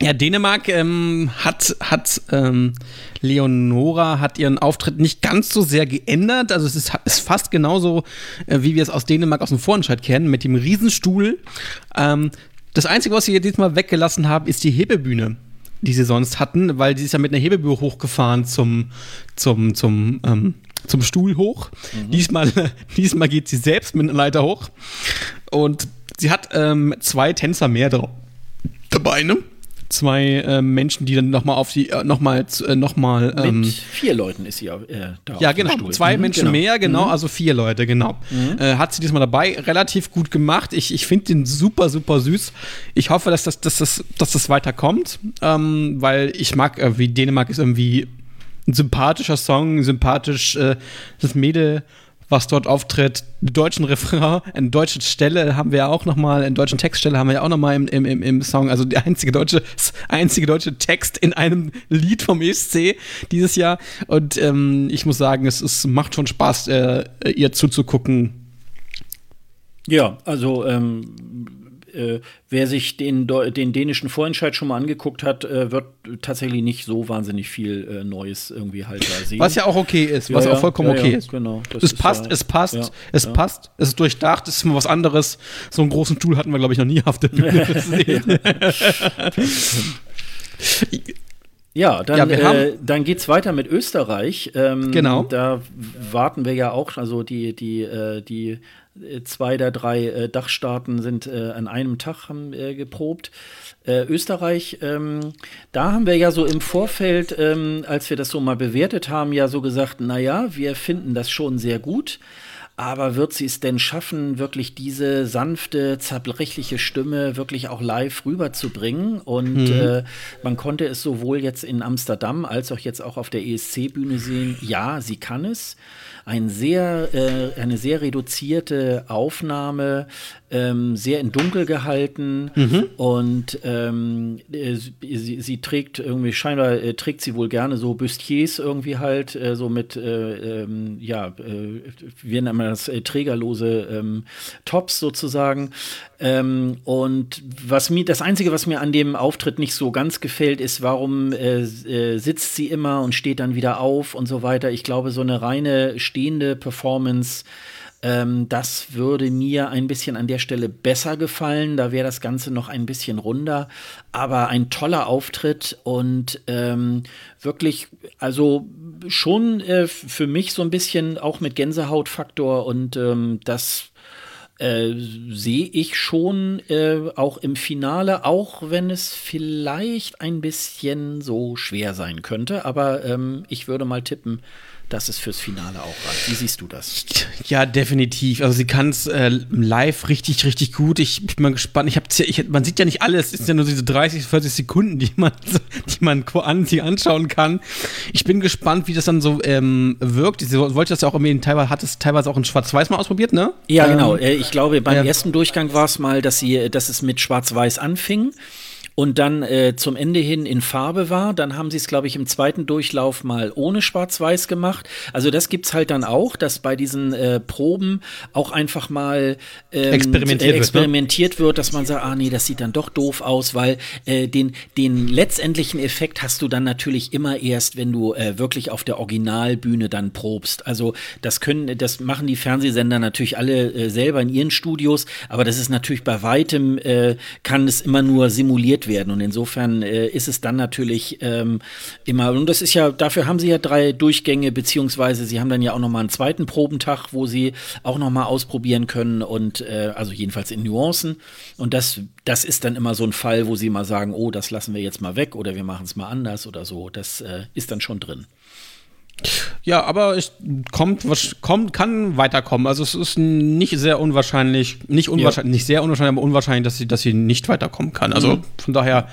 Ja, Dänemark ähm, hat, hat ähm, Leonora hat ihren Auftritt nicht ganz so sehr geändert. Also es ist, ist fast genauso, äh, wie wir es aus Dänemark aus dem Vorentscheid kennen, mit dem Riesenstuhl. Ähm, das Einzige, was sie jetzt diesmal weggelassen haben, ist die Hebebühne die sie sonst hatten, weil die ist ja mit einer Hebebühne hochgefahren zum, zum, zum, ähm, zum Stuhl hoch. Mhm. Diesmal, diesmal geht sie selbst mit einer Leiter hoch. Und sie hat ähm, zwei Tänzer mehr dabei, ne? Zwei äh, Menschen, die dann nochmal auf die, äh, nochmal, äh, nochmal. Ähm, Mit vier Leuten ist sie äh, da. Ja, genau. Stuhl. Zwei mhm, Menschen genau. mehr, genau, mhm. also vier Leute, genau. Mhm. Äh, hat sie diesmal dabei, relativ gut gemacht. Ich, ich finde den super, super süß. Ich hoffe, dass das, dass das, dass das weiterkommt, ähm, weil ich mag, äh, wie Dänemark ist irgendwie ein sympathischer Song, sympathisch, äh, das Mädel was dort auftritt. Deutschen Refrain, eine deutsche Stelle haben wir ja auch nochmal, eine deutsche Textstelle haben wir ja auch nochmal im, im, im Song. Also der einzige deutsche, einzige deutsche Text in einem Lied vom ESC dieses Jahr. Und ähm, ich muss sagen, es, es macht schon Spaß, äh, ihr zuzugucken. Ja, also ähm, äh, wer sich den, den dänischen Vorentscheid schon mal angeguckt hat, äh, wird tatsächlich nicht so wahnsinnig viel äh, Neues irgendwie halt da sehen. Was ja auch okay ist, was ja, auch vollkommen ja, okay ist. Genau, es passt, es passt, es passt, es ist durchdacht, es ist mal was anderes. So einen großen Stuhl hatten wir, glaube ich, noch nie auf der Bühne gesehen. Ja, dann, ja, äh, dann geht's weiter mit Österreich. Ähm, genau. Da warten wir ja auch, also die, die, äh, die zwei der drei äh, Dachstaaten sind äh, an einem Tag haben, äh, geprobt. Äh, Österreich, ähm, da haben wir ja so im Vorfeld, ähm, als wir das so mal bewertet haben, ja so gesagt, naja, wir finden das schon sehr gut. Aber wird sie es denn schaffen, wirklich diese sanfte, zerbrechliche Stimme wirklich auch live rüberzubringen? Und mhm. äh, man konnte es sowohl jetzt in Amsterdam als auch jetzt auch auf der ESC-Bühne sehen. Ja, sie kann es ein sehr, äh, eine sehr reduzierte Aufnahme, ähm, sehr in Dunkel gehalten mhm. und ähm, äh, sie, sie, trägt irgendwie, scheinbar äh, trägt sie wohl gerne so Bustiers irgendwie halt, äh, so mit, äh, ähm, ja, äh, wie nennt man das, trägerlose ähm, Tops sozusagen. Ähm, und was mir, das Einzige, was mir an dem Auftritt nicht so ganz gefällt, ist, warum sitzt sie immer und steht dann wieder auf und so weiter. Ich glaube, so eine reine stehende Performance ähm, das würde mir ein bisschen an der Stelle besser gefallen. Da wäre das Ganze noch ein bisschen runder. Aber ein toller Auftritt und ähm, wirklich, also schon äh, für mich so ein bisschen auch mit Gänsehautfaktor und ähm, das äh, sehe ich schon äh, auch im Finale, auch wenn es vielleicht ein bisschen so schwer sein könnte. Aber ähm, ich würde mal tippen, dass es fürs Finale auch reicht. Wie siehst du das? Ja, definitiv. Also sie kann es äh, live richtig, richtig gut. Ich, ich bin mal gespannt. Ich hab, ich, man sieht ja nicht alles. Es sind ja nur diese 30, 40 Sekunden, die man, die man an, sich anschauen kann. Ich bin gespannt, wie das dann so ähm, wirkt. Sie wollte das ja auch irgendwie teilweise, hat es teilweise auch in Schwarz-Weiß mal ausprobiert, ne? Ja, genau. ähm, genau. Ich glaube, beim ja. ersten Durchgang war es mal, dass sie, dass es mit Schwarz-Weiß anfing und dann äh, zum Ende hin in Farbe war. Dann haben sie es, glaube ich, im zweiten Durchlauf mal ohne Schwarz-Weiß gemacht. Also das gibt's halt dann auch, dass bei diesen äh, Proben auch einfach mal ähm, experimentiert, äh, experimentiert wird, ne? wird, dass man sagt, ah nee, das sieht dann doch doof aus, weil äh, den, den letztendlichen Effekt hast du dann natürlich immer erst, wenn du äh, wirklich auf der Originalbühne dann probst. Also das können, das machen die Fernsehsender natürlich alle äh, selber in ihren Studios, aber das ist natürlich bei weitem, äh, kann es immer nur simuliert werden. Und insofern äh, ist es dann natürlich ähm, immer, und das ist ja, dafür haben sie ja drei Durchgänge, beziehungsweise sie haben dann ja auch nochmal einen zweiten Probentag, wo sie auch nochmal ausprobieren können und äh, also jedenfalls in Nuancen. Und das, das ist dann immer so ein Fall, wo sie mal sagen, oh, das lassen wir jetzt mal weg oder wir machen es mal anders oder so. Das äh, ist dann schon drin. Ja, aber es kommt, kommt, kann weiterkommen. Also es ist nicht sehr unwahrscheinlich, nicht unwahrscheinlich, ja. nicht sehr unwahrscheinlich, aber unwahrscheinlich, dass sie, dass sie nicht weiterkommen kann. Also mhm. von daher.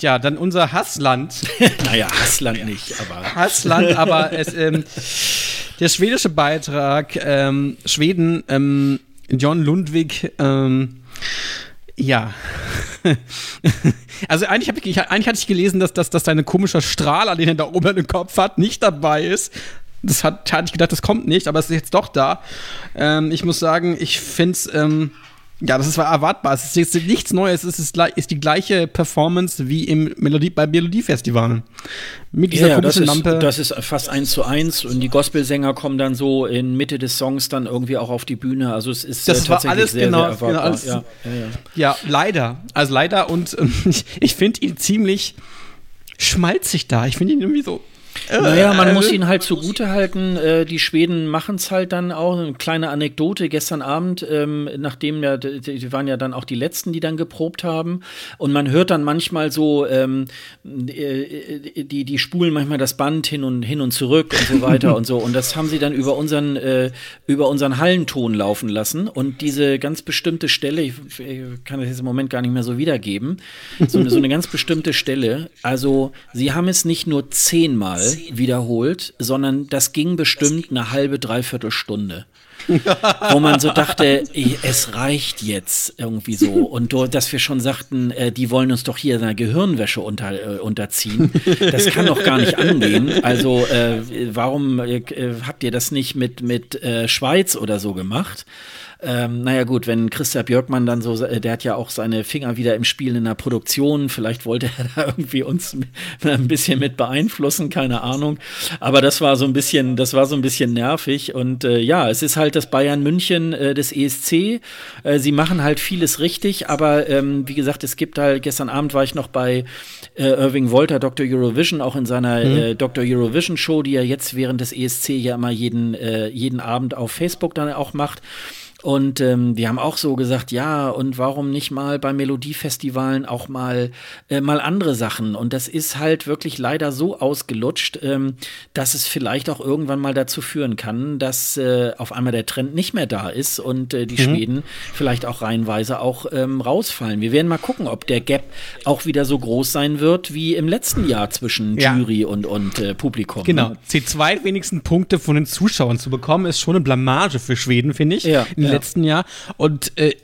Ja, dann unser Hassland. naja, Hassland nicht, aber. Hassland, aber es, ähm, der schwedische Beitrag, ähm, Schweden, ähm, John Lundwig, ähm, ja. also eigentlich, hab ich, eigentlich hatte ich gelesen, dass, dass, dass dein komischer Strahler, den er da oben im Kopf hat, nicht dabei ist. Das hat, hatte ich gedacht, das kommt nicht, aber es ist jetzt doch da. Ähm, ich muss sagen, ich finde es. Ähm, ja, das ist erwartbar. Es ist jetzt nichts Neues. Es ist, ist die gleiche Performance wie im Melodie, bei Melodiefestivalen. Mit dieser ja, komischen das ist, Lampe. Das ist fast eins zu eins und die Gospelsänger kommen dann so in Mitte des Songs dann irgendwie auch auf die Bühne. Also es ist das äh, war alles sehr, genau, sehr genau alles, ja, ja, ja, leider. Also leider und ich, ich finde ihn ziemlich schmalzig da. Ich finde ihn irgendwie so naja, man muss ihn halt zugute halten. Äh, die Schweden machen es halt dann auch. Eine kleine Anekdote gestern Abend, ähm, nachdem ja, die waren ja dann auch die letzten, die dann geprobt haben. Und man hört dann manchmal so, ähm, äh, die, die spulen manchmal das Band hin und hin und zurück und so weiter und so. Und das haben sie dann über unseren, äh, über unseren Hallenton laufen lassen. Und diese ganz bestimmte Stelle, ich, ich kann das jetzt im Moment gar nicht mehr so wiedergeben, so so eine ganz bestimmte Stelle. Also, sie haben es nicht nur zehnmal wiederholt, sondern das ging bestimmt eine halbe, dreiviertel Stunde. wo man so dachte, es reicht jetzt irgendwie so. Und dass wir schon sagten, äh, die wollen uns doch hier einer Gehirnwäsche unter, äh, unterziehen. Das kann doch gar nicht angehen. Also äh, warum äh, habt ihr das nicht mit, mit äh, Schweiz oder so gemacht? Ähm, naja gut, wenn Christa Björkmann dann so, äh, der hat ja auch seine Finger wieder im Spiel in der Produktion, vielleicht wollte er da irgendwie uns ein bisschen mit beeinflussen, keine Ahnung. Aber das war so ein bisschen, das war so ein bisschen nervig. Und äh, ja, es ist halt das Bayern München äh, des ESC. Äh, sie machen halt vieles richtig, aber ähm, wie gesagt, es gibt halt, gestern Abend war ich noch bei äh, Irving Wolter, Dr. Eurovision, auch in seiner mhm. Äh, Dr. Eurovision Show, die er jetzt während des ESC ja immer jeden, jeden Abend auf Facebook dann auch macht. Und ähm, wir haben auch so gesagt, ja, und warum nicht mal bei Melodiefestivalen auch mal, äh, mal andere Sachen? Und das ist halt wirklich leider so ausgelutscht, ähm, dass es vielleicht auch irgendwann mal dazu führen kann, dass äh, auf einmal der Trend nicht mehr da ist und äh, die mhm. Schweden vielleicht auch reihenweise auch ähm, rausfallen. Wir werden mal gucken, ob der Gap auch wieder so groß sein wird wie im letzten Jahr zwischen ja. Jury und, und äh, Publikum. Genau. Ne? Die zwei wenigsten Punkte von den Zuschauern zu bekommen, ist schon eine Blamage für Schweden, finde ich. Ja ja. letzten Jahr. Und äh,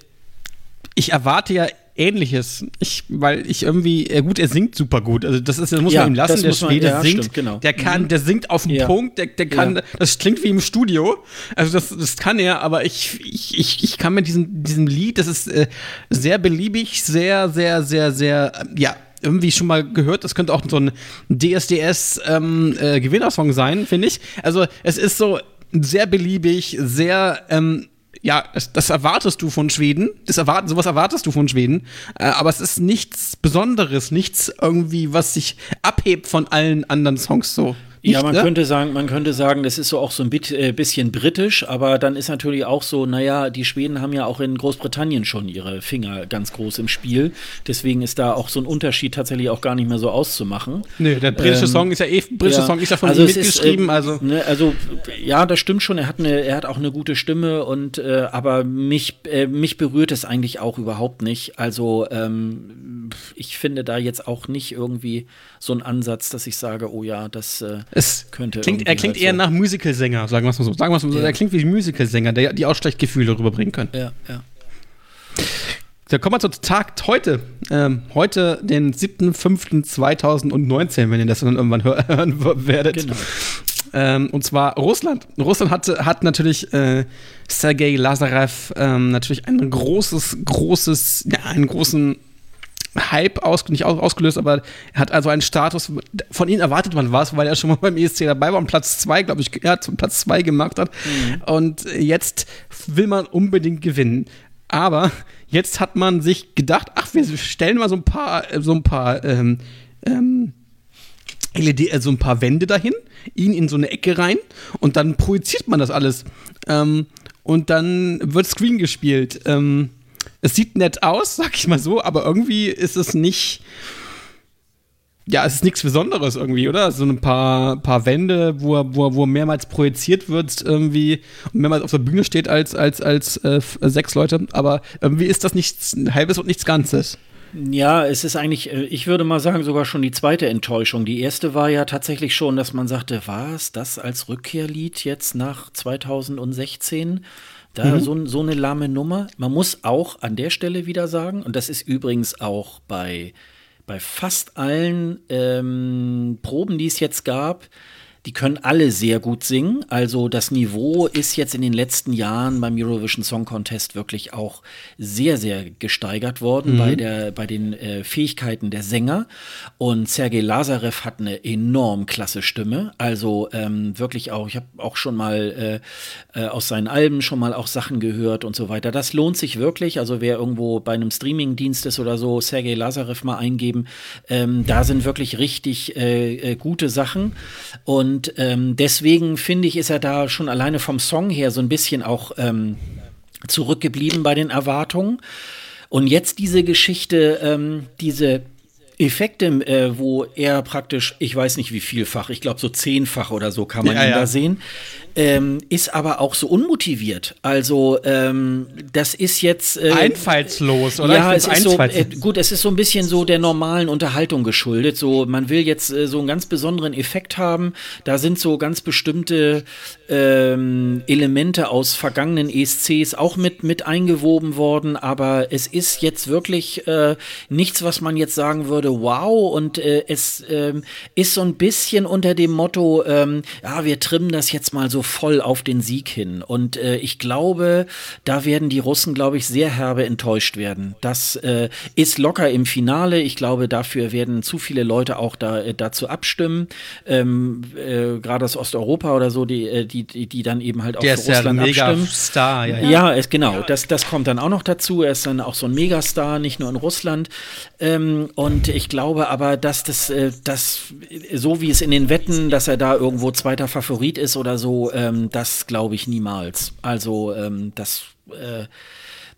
ich erwarte ja ähnliches. Ich, weil ich irgendwie, äh, gut, er singt super gut. Also das ist, das muss ja, man ihm lassen. Der Schwede ja, singt, stimmt, genau. der kann, mhm. der singt auf den ja. Punkt, der, der kann, das klingt wie im Studio. Also das, das kann er, aber ich, ich, ich, ich kann mit diesem, diesem Lied, das ist äh, sehr beliebig, sehr, sehr, sehr, sehr, äh, ja, irgendwie schon mal gehört, das könnte auch so ein DSDS ähm, äh, sein, finde ich. Also es ist so sehr beliebig, sehr ähm, ja, das, erwartest du von Schweden. Das erwarten, sowas erwartest du von Schweden. Äh, aber es ist nichts Besonderes, nichts irgendwie, was sich abhebt von allen anderen Songs so. Ja, man ne? könnte sagen, man könnte sagen, das ist so auch so ein bit, äh, bisschen britisch, aber dann ist natürlich auch so, naja, die Schweden haben ja auch in Großbritannien schon ihre Finger ganz groß im Spiel. Deswegen ist da auch so ein Unterschied tatsächlich auch gar nicht mehr so auszumachen. Nö, der britische ähm, Song ist ja eh, britische ja, Song ist ja von also ihm mitgeschrieben, ist, äh, also. Ne, also ja, das stimmt schon. Er hat eine, er hat auch eine gute Stimme und äh, aber mich, äh, mich berührt es eigentlich auch überhaupt nicht. Also ähm, ich finde da jetzt auch nicht irgendwie so einen Ansatz, dass ich sage, oh ja, das äh, es könnte. Klingt, er klingt halt eher so. nach Musicalsänger, sagen wir es mal so. Sagen wir mal so. Ja. Er klingt wie Musicalsänger, der die Ausstechgefühle rüberbringen können. Ja, ja. Da kommen wir zu Tag heute. Ähm, heute, den 7.5.2019, wenn ihr das dann irgendwann hören werdet. Genau. Ähm, und zwar Russland. Russland hatte, hat natürlich äh, Sergei Lazarev ähm, natürlich ein großes, großes, ja, einen großen Hype aus, nicht ausgelöst, aber er hat also einen Status, von ihm erwartet man was, weil er schon mal beim ESC dabei war und Platz 2, glaube ich, er hat Platz 2 gemacht hat. Mhm. Und jetzt will man unbedingt gewinnen. Aber jetzt hat man sich gedacht, ach, wir stellen mal so ein paar, so ein paar ähm, ähm, LED, also ein paar Wände dahin, ihn in so eine Ecke rein und dann projiziert man das alles. Ähm, und dann wird Screen gespielt. Ähm, es sieht nett aus, sag ich mal so, aber irgendwie ist es nicht. Ja, es ist nichts Besonderes irgendwie, oder? So ein paar, paar Wände, wo er, wo, wo mehrmals projiziert wird, irgendwie, und mehrmals auf der Bühne steht als, als, als äh, sechs Leute. Aber irgendwie ist das nichts halbes und nichts Ganzes. Ja, es ist eigentlich, äh, ich würde mal sagen, sogar schon die zweite Enttäuschung. Die erste war ja tatsächlich schon, dass man sagte, was, das als Rückkehrlied jetzt nach 2016? Da mhm. so, so eine lahme Nummer. Man muss auch an der Stelle wieder sagen, und das ist übrigens auch bei, bei fast allen ähm, Proben, die es jetzt gab, die können alle sehr gut singen. Also das Niveau ist jetzt in den letzten Jahren beim Eurovision Song Contest wirklich auch sehr, sehr gesteigert worden mhm. bei, der, bei den äh, Fähigkeiten der Sänger. Und Sergei Lazarev hat eine enorm klasse Stimme. Also ähm, wirklich auch, ich habe auch schon mal äh, äh, aus seinen Alben schon mal auch Sachen gehört und so weiter. Das lohnt sich wirklich. Also wer irgendwo bei einem Streaming-Dienst ist oder so, Sergei Lazarev mal eingeben. Ähm, da sind wirklich richtig äh, äh, gute Sachen. Und und ähm, deswegen finde ich, ist er da schon alleine vom Song her so ein bisschen auch ähm, zurückgeblieben bei den Erwartungen. Und jetzt diese Geschichte, ähm, diese Effekte, äh, wo er praktisch, ich weiß nicht wie vielfach, ich glaube so zehnfach oder so kann man ja, ihn ja. da sehen, ähm, ist aber auch so unmotiviert. Also ähm, das ist jetzt äh, einfallslos, oder? Ja, es ist so, äh, gut, es ist so ein bisschen so der normalen Unterhaltung geschuldet. So, man will jetzt äh, so einen ganz besonderen Effekt haben. Da sind so ganz bestimmte ähm, Elemente aus vergangenen ESCs auch mit mit eingewoben worden. Aber es ist jetzt wirklich äh, nichts, was man jetzt sagen würde, wow. Und äh, es ähm, ist so ein bisschen unter dem Motto, ähm, ja, wir trimmen das jetzt mal so voll auf den Sieg hin. Und äh, ich glaube, da werden die Russen, glaube ich, sehr herbe enttäuscht werden. Das äh, ist locker im Finale. Ich glaube, dafür werden zu viele Leute auch da, äh, dazu abstimmen. Ähm, äh, Gerade aus Osteuropa oder so, die, äh, die, die, die dann eben halt auch Der für Russland ja mega abstimmen. Star, ja, ja. ja es, genau. Das, das kommt dann auch noch dazu. Er ist dann auch so ein Megastar, nicht nur in Russland. Ähm, und ich glaube aber, dass das, äh, das, so wie es in den Wetten, dass er da irgendwo zweiter Favorit ist oder so, ähm, das glaube ich niemals. Also ähm, das, äh,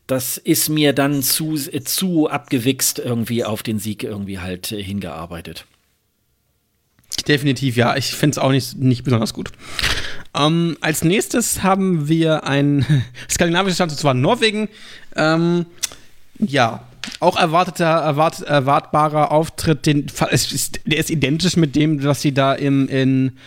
das ist mir dann zu, äh, zu abgewichst irgendwie auf den Sieg irgendwie halt äh, hingearbeitet. Definitiv, ja. Ich finde es auch nicht, nicht besonders gut. Ähm, als nächstes haben wir ein skandinavisches Land, und zwar Norwegen. Ähm, ja, auch erwarteter, erwart, erwartbarer Auftritt, den, ist, der ist identisch mit dem, was sie da im, in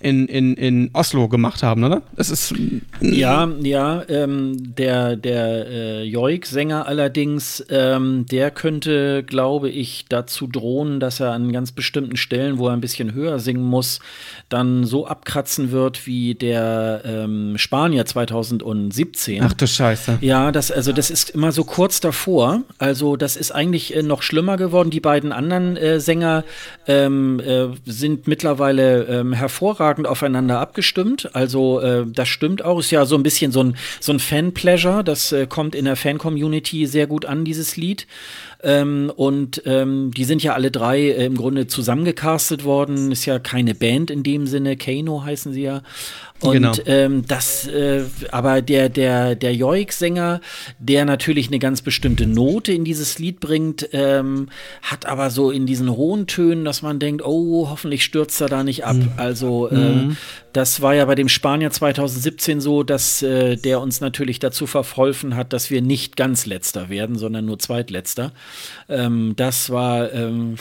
in, in, in Oslo gemacht haben, oder? Das ist. Ja, ja, ähm, der, der äh, Joik-Sänger allerdings, ähm, der könnte, glaube ich, dazu drohen, dass er an ganz bestimmten Stellen, wo er ein bisschen höher singen muss, dann so abkratzen wird wie der ähm, Spanier 2017. Ach du Scheiße. Ja, das, also das ist immer so kurz davor. Also, das ist eigentlich äh, noch schlimmer geworden. Die beiden anderen äh, Sänger ähm, äh, sind mittlerweile ähm, hervorragend hervorragend aufeinander abgestimmt. Also äh, das stimmt auch. Ist ja so ein bisschen so ein, so ein Fan-Pleasure. Das äh, kommt in der Fan-Community sehr gut an, dieses Lied. Ähm, und ähm, die sind ja alle drei äh, im Grunde zusammengecastet worden. Ist ja keine Band in dem Sinne. Kano heißen sie ja. Und genau. ähm, das, äh, aber der, der, der Joik-Sänger, der natürlich eine ganz bestimmte Note in dieses Lied bringt, ähm, hat aber so in diesen hohen Tönen, dass man denkt, oh, hoffentlich stürzt er da nicht ab. Mhm. Also äh, mhm. das war ja bei dem Spanier 2017 so, dass äh, der uns natürlich dazu verholfen hat, dass wir nicht ganz letzter werden, sondern nur zweitletzter. Ähm, das war, ähm,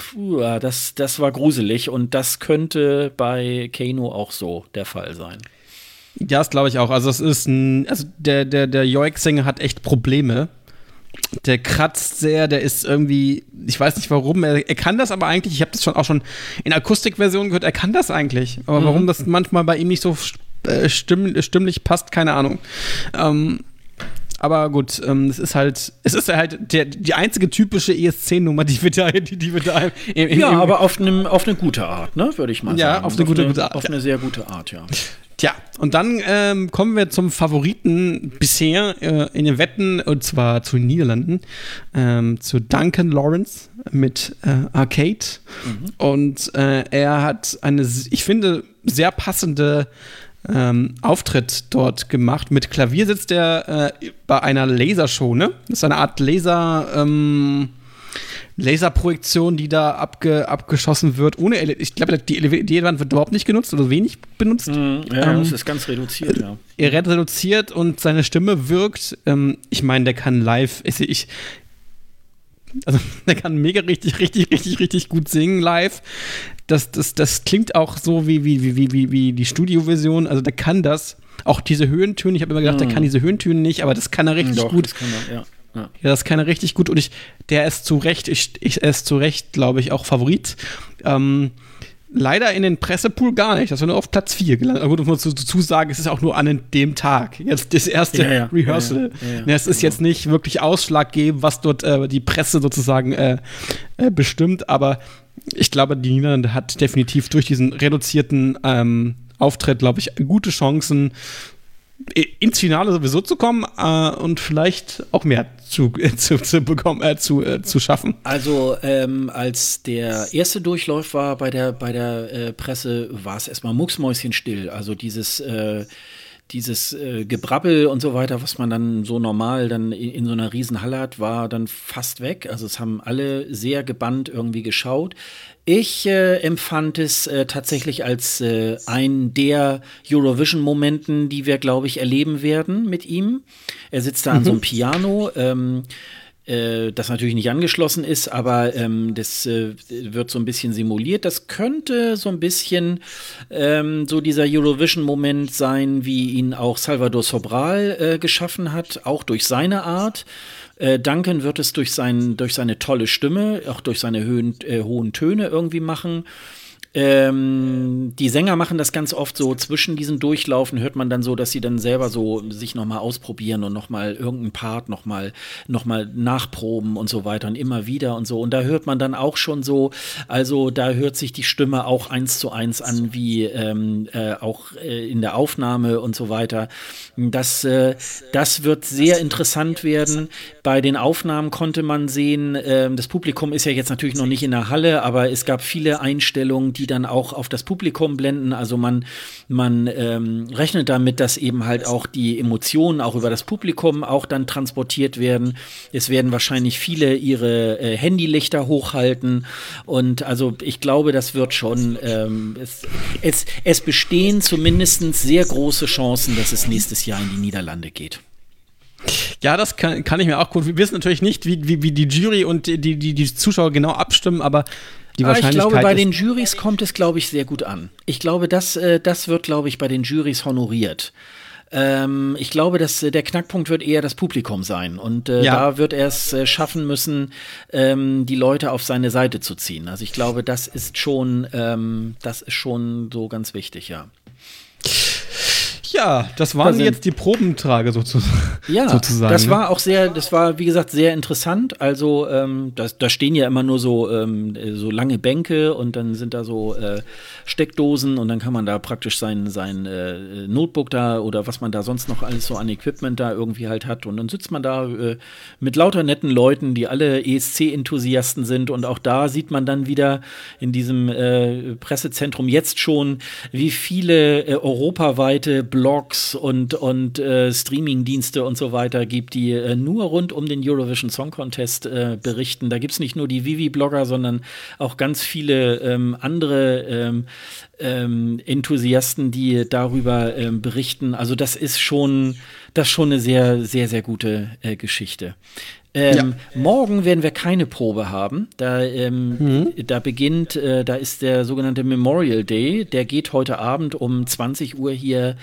das, das war gruselig und das könnte bei Kano auch so der Fall sein. Ja, das glaube ich auch. Also es ist ein, also der, der, der Joik-Sänger hat echt Probleme. Der kratzt sehr, der ist irgendwie, ich weiß nicht warum, er, er kann das aber eigentlich, ich habe das schon auch schon in Akustikversionen gehört, er kann das eigentlich. Aber mhm. warum das manchmal bei ihm nicht so äh, stimm, stimmlich passt, keine Ahnung. Ähm, aber gut, ähm, es ist halt, es ist halt der, die einzige typische ESC-Nummer, die wir da, die, die wir da im, im, Ja, aber auf, einem, auf eine gute Art, ne, würde ich mal ja, sagen. Ja, auf eine gute, gute Art. Auf eine sehr gute Art, ja. Tja, und dann ähm, kommen wir zum Favoriten bisher äh, in den Wetten, und zwar zu den Niederlanden, ähm, zu Duncan Lawrence mit äh, Arcade. Mhm. Und äh, er hat eine, ich finde, sehr passende ähm, Auftritt dort gemacht. Mit Klavier sitzt er äh, bei einer Lasershow, ne? Das ist eine Art Laser. Ähm, Laserprojektion, die da abge, abgeschossen wird, ohne LED. Ich glaube, die LED-Wand wird überhaupt nicht genutzt oder wenig benutzt. Mm, ja, ähm, das ist ganz reduziert, ja. Er reduziert und seine Stimme wirkt. Ähm, ich meine, der kann live. Ich, ich, also, der kann mega richtig, richtig, richtig, richtig gut singen live. Das, das, das klingt auch so wie, wie, wie, wie, wie die Studioversion. Also, der kann das. Auch diese Höhentöne. Ich habe immer gedacht, mm. der kann diese Höhentöne nicht, aber das kann er richtig Doch, gut. Das kann er, ja. Ja. ja, das kann er richtig gut und ich, der ist zu Recht, ich, ich, er ist zu Recht, glaube ich, auch Favorit. Ähm, leider in den Pressepool gar nicht. Das war nur auf Platz 4 gelandet. Aber gut, muss man dazu sagen, es ist auch nur an dem Tag. Jetzt das erste ja, ja. Rehearsal. Ja, es ist jetzt nicht wirklich ausschlaggebend, was dort äh, die Presse sozusagen äh, äh, bestimmt, aber ich glaube, die Niederlande hat definitiv durch diesen reduzierten ähm, Auftritt, glaube ich, gute Chancen, ins Finale sowieso zu kommen äh, und vielleicht auch mehr zu, äh, zu, zu bekommen, äh, zu, äh, zu schaffen. Also ähm, als der erste Durchlauf war bei der, bei der äh, Presse, war es erstmal mucksmäuschenstill. Also dieses äh, dieses äh, Gebrabbel und so weiter, was man dann so normal dann in, in, so einer Riesenhalle hat, war dann fast weg. Also es haben alle sehr gebannt irgendwie geschaut. Ich äh, empfand es äh, tatsächlich als äh, ein der Eurovision-Momenten, die wir, glaube ich, erleben werden mit ihm. Er sitzt da mhm. an so einem mhm. Piano. Ähm, äh, das natürlich nicht angeschlossen ist, aber ähm, das äh, wird so ein bisschen simuliert. Das könnte so ein bisschen ähm, so dieser Eurovision-Moment sein, wie ihn auch Salvador Sobral äh, geschaffen hat, auch durch seine Art. Äh, Duncan wird es durch, sein, durch seine tolle Stimme, auch durch seine Höhen, äh, hohen Töne irgendwie machen. Ähm, die Sänger machen das ganz oft so zwischen diesen Durchlaufen hört man dann so, dass sie dann selber so sich nochmal ausprobieren und nochmal irgendeinen Part nochmal noch mal nachproben und so weiter und immer wieder und so. Und da hört man dann auch schon so, also da hört sich die Stimme auch eins zu eins an, wie ähm, äh, auch äh, in der Aufnahme und so weiter. Das, äh, das wird sehr interessant werden. Bei den Aufnahmen konnte man sehen, ähm, das Publikum ist ja jetzt natürlich noch nicht in der Halle, aber es gab viele Einstellungen, die die dann auch auf das Publikum blenden. Also man, man ähm, rechnet damit, dass eben halt auch die Emotionen auch über das Publikum auch dann transportiert werden. Es werden wahrscheinlich viele ihre äh, Handylichter hochhalten. Und also ich glaube, das wird schon, ähm, es, es, es bestehen zumindest sehr große Chancen, dass es nächstes Jahr in die Niederlande geht. Ja, das kann, kann ich mir auch gut. Wir wissen natürlich nicht, wie, wie, wie die Jury und die, die, die Zuschauer genau abstimmen, aber die Wahrscheinlichkeit. Ich glaube, bei den Jurys kommt es, glaube ich, sehr gut an. Ich glaube, das, äh, das wird, glaube ich, bei den Jurys honoriert. Ähm, ich glaube, dass äh, der Knackpunkt wird eher das Publikum sein. Und äh, ja. da wird er es äh, schaffen müssen, ähm, die Leute auf seine Seite zu ziehen. Also ich glaube, das ist schon, ähm, das ist schon so ganz wichtig, ja. Ja, das waren da jetzt die Probentrage sozusagen. Ja, sozusagen, das ne? war auch sehr, das war wie gesagt sehr interessant. Also ähm, das, da stehen ja immer nur so, ähm, so lange Bänke und dann sind da so äh, Steckdosen und dann kann man da praktisch sein, sein äh, Notebook da oder was man da sonst noch alles so an Equipment da irgendwie halt hat. Und dann sitzt man da äh, mit lauter netten Leuten, die alle ESC-Enthusiasten sind. Und auch da sieht man dann wieder in diesem äh, Pressezentrum jetzt schon, wie viele äh, europaweite Blogs und, und äh, Streaming-Dienste und so weiter gibt, die äh, nur rund um den Eurovision Song Contest äh, berichten. Da gibt es nicht nur die Vivi-Blogger, sondern auch ganz viele ähm, andere ähm, ähm, Enthusiasten, die darüber ähm, berichten. Also das ist schon, das ist schon eine sehr, sehr, sehr gute äh, Geschichte. Ähm, ja. Morgen werden wir keine Probe haben. Da, ähm, mhm. da beginnt, äh, da ist der sogenannte Memorial Day. Der geht heute Abend um 20 Uhr hier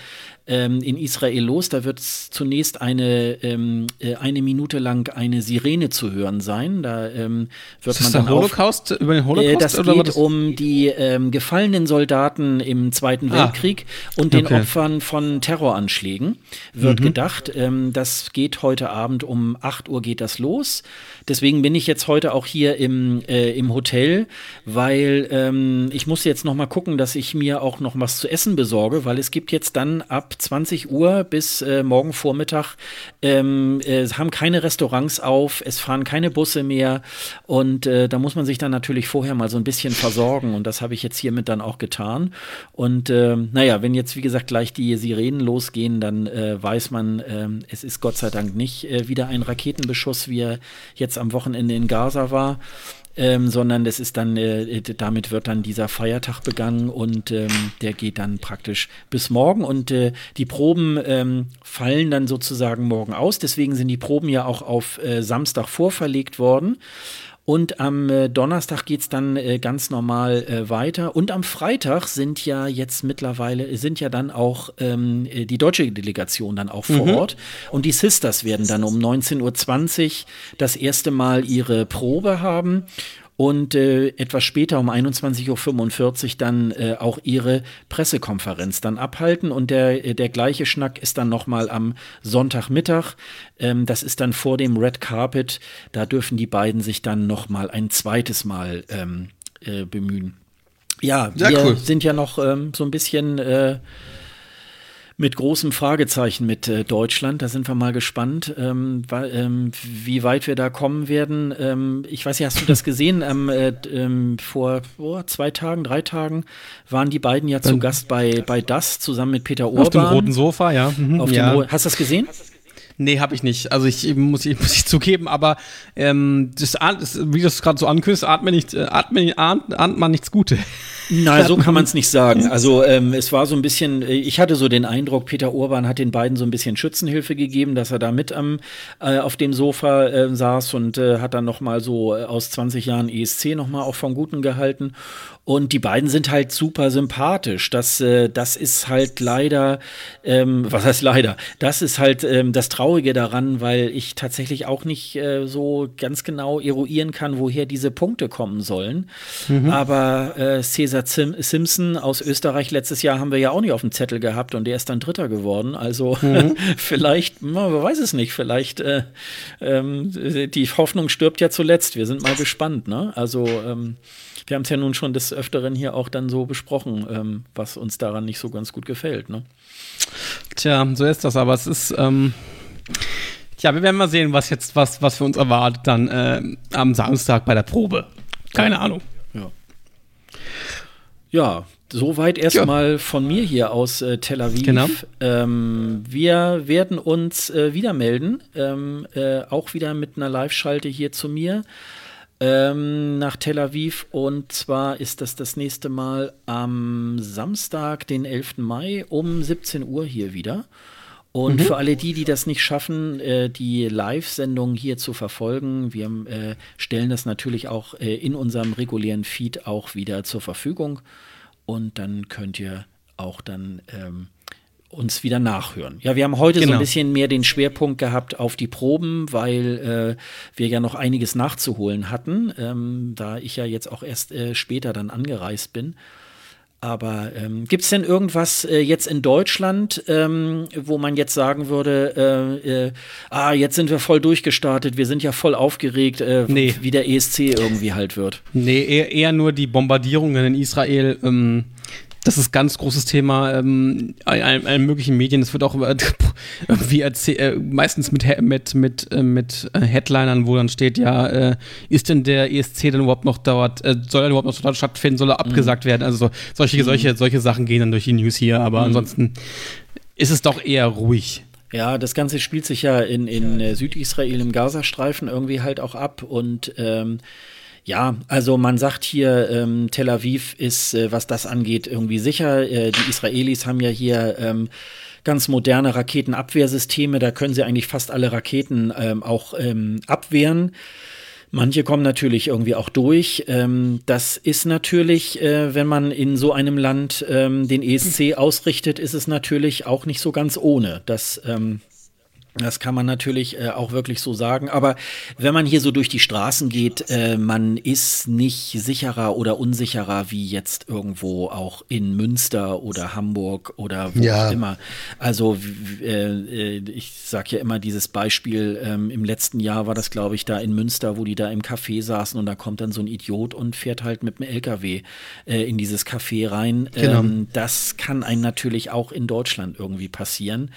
ähm, in Israel los. Da wird zunächst eine, ähm, äh, eine Minute lang eine Sirene zu hören sein. Da ähm, wird ist man dann Holocaust, auf, über den Holocaust? Äh, das oder geht das? um die ähm, gefallenen Soldaten im Zweiten ah, Weltkrieg und den okay. Opfern von Terroranschlägen wird mhm. gedacht. Ähm, das geht heute Abend um 8 Uhr geht das los. Deswegen bin ich jetzt heute auch hier im, äh, im Hotel, weil ähm, ich muss jetzt noch mal gucken, dass ich mir auch noch was zu essen besorge, weil es gibt jetzt dann ab 20 Uhr bis äh, morgen Vormittag ähm, äh, haben keine Restaurants auf, es fahren keine Busse mehr und äh, da muss man sich dann natürlich vorher mal so ein bisschen versorgen und das habe ich jetzt hiermit dann auch getan. Und äh, naja, wenn jetzt wie gesagt gleich die Sirenen losgehen, dann äh, weiß man, äh, es ist Gott sei Dank nicht äh, wieder ein Raketenbeschuss, wie er jetzt am Wochenende in Gaza war ähm, sondern das ist dann, äh, damit wird dann dieser Feiertag begangen und ähm, der geht dann praktisch bis morgen und äh, die Proben ähm, fallen dann sozusagen morgen aus. Deswegen sind die Proben ja auch auf äh, Samstag vorverlegt worden. Und am äh, Donnerstag geht es dann äh, ganz normal äh, weiter. Und am Freitag sind ja jetzt mittlerweile, sind ja dann auch ähm, äh, die deutsche Delegation dann auch vor mhm. Ort. Und die Sisters werden dann um 19.20 Uhr das erste Mal ihre Probe haben und äh, etwas später um 21.45 Uhr dann äh, auch ihre Pressekonferenz dann abhalten. Und der, äh, der gleiche Schnack ist dann nochmal am Sonntagmittag. Ähm, das ist dann vor dem Red Carpet. Da dürfen die beiden sich dann nochmal ein zweites Mal ähm, äh, bemühen. Ja, wir cool. sind ja noch ähm, so ein bisschen äh, mit großem Fragezeichen mit äh, Deutschland. Da sind wir mal gespannt, ähm, ähm, wie weit wir da kommen werden. Ähm, ich weiß nicht, hast du das gesehen? Äh, ähm, vor oh, zwei Tagen, drei Tagen waren die beiden ja zu Gast bei, bei Das zusammen mit Peter Urban. Auf dem roten Sofa, ja. Mhm, Auf ja. Dem, hast du das gesehen? Nee, habe ich nicht. Also ich muss ich, muss ich zugeben, aber ähm, das, wie du es gerade so ankündigst, atmet, nicht, äh, atmet, ahnt, ahnt man nichts Gutes. Nein, so kann man es nicht sagen. Also ähm, es war so ein bisschen, äh, ich hatte so den Eindruck, Peter Urban hat den beiden so ein bisschen Schützenhilfe gegeben, dass er da mit am, äh, auf dem Sofa äh, saß und äh, hat dann nochmal so äh, aus 20 Jahren ESC nochmal auch vom Guten gehalten. Und die beiden sind halt super sympathisch. Das, äh, das ist halt leider, ähm, was heißt leider? Das ist halt ähm, das Traurige daran, weil ich tatsächlich auch nicht äh, so ganz genau eruieren kann, woher diese Punkte kommen sollen. Mhm. Aber äh, Cesar Sim Simpson aus Österreich letztes Jahr haben wir ja auch nicht auf dem Zettel gehabt und der ist dann Dritter geworden. Also mhm. vielleicht, man weiß es nicht, vielleicht äh, ähm, die Hoffnung stirbt ja zuletzt. Wir sind mal gespannt. Ne? Also ähm, wir haben es ja nun schon des Öfteren hier auch dann so besprochen, ähm, was uns daran nicht so ganz gut gefällt. Ne? Tja, so ist das, aber es ist. Ähm Tja, wir werden mal sehen, was jetzt, was, was für uns erwartet dann äh, am Samstag bei der Probe. Keine ja. Ahnung. Ja. Ja, soweit erstmal ja. von mir hier aus äh, Tel Aviv. Genau. Ähm, wir werden uns äh, wieder melden, ähm, äh, auch wieder mit einer Live-Schalte hier zu mir ähm, nach Tel Aviv. Und zwar ist das das nächste Mal am Samstag, den 11. Mai um 17 Uhr hier wieder. Und mhm. für alle die, die das nicht schaffen, äh, die Live-Sendung hier zu verfolgen, wir äh, stellen das natürlich auch äh, in unserem regulären Feed auch wieder zur Verfügung. Und dann könnt ihr auch dann ähm, uns wieder nachhören. Ja, wir haben heute genau. so ein genau. bisschen mehr den Schwerpunkt gehabt auf die Proben, weil äh, wir ja noch einiges nachzuholen hatten, ähm, da ich ja jetzt auch erst äh, später dann angereist bin. Aber ähm, gibt es denn irgendwas äh, jetzt in Deutschland, ähm, wo man jetzt sagen würde, äh, äh, ah, jetzt sind wir voll durchgestartet, wir sind ja voll aufgeregt, äh, nee. wie der ESC irgendwie halt wird? Nee, eher, eher nur die Bombardierungen in Israel. Ähm, das ist ein ganz großes Thema ähm, in allen möglichen Medien. Es wird auch irgendwie erzählt, äh, meistens mit, mit, mit, äh, mit äh, Headlinern, wo dann steht, ja, äh, ist denn der ESC denn überhaupt noch dort, äh, soll er überhaupt noch dort stattfinden, soll er mhm. abgesagt werden? Also so, solche, mhm. solche, solche Sachen gehen dann durch die News hier, aber mhm. ansonsten ist es doch eher ruhig. Ja, das Ganze spielt sich ja in, in äh, Südisrael im Gazastreifen irgendwie halt auch ab und ähm, ja, also man sagt hier, ähm, Tel Aviv ist, äh, was das angeht, irgendwie sicher. Äh, die Israelis haben ja hier ähm, ganz moderne Raketenabwehrsysteme. Da können sie eigentlich fast alle Raketen ähm, auch ähm, abwehren. Manche kommen natürlich irgendwie auch durch. Ähm, das ist natürlich, äh, wenn man in so einem Land ähm, den ESC ausrichtet, ist es natürlich auch nicht so ganz ohne. Das ähm, das kann man natürlich äh, auch wirklich so sagen. Aber wenn man hier so durch die Straßen geht, äh, man ist nicht sicherer oder unsicherer wie jetzt irgendwo auch in Münster oder Hamburg oder wo ja. auch immer. Also äh, ich sage ja immer dieses Beispiel, ähm, im letzten Jahr war das, glaube ich, da in Münster, wo die da im Café saßen und da kommt dann so ein Idiot und fährt halt mit dem LKW äh, in dieses Café rein. Genau. Ähm, das kann einem natürlich auch in Deutschland irgendwie passieren.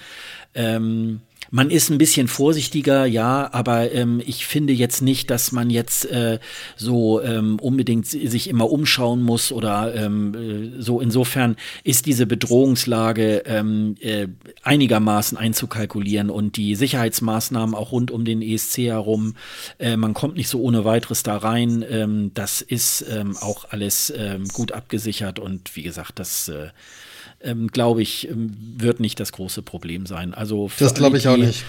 Ähm, man ist ein bisschen vorsichtiger, ja, aber ähm, ich finde jetzt nicht, dass man jetzt äh, so ähm, unbedingt sich immer umschauen muss oder ähm, äh, so. Insofern ist diese Bedrohungslage ähm, äh, einigermaßen einzukalkulieren und die Sicherheitsmaßnahmen auch rund um den ESC herum. Äh, man kommt nicht so ohne weiteres da rein. Ähm, das ist ähm, auch alles ähm, gut abgesichert und wie gesagt, das äh, ähm, glaube ich, ähm, wird nicht das große Problem sein. Also das glaube ich auch nicht.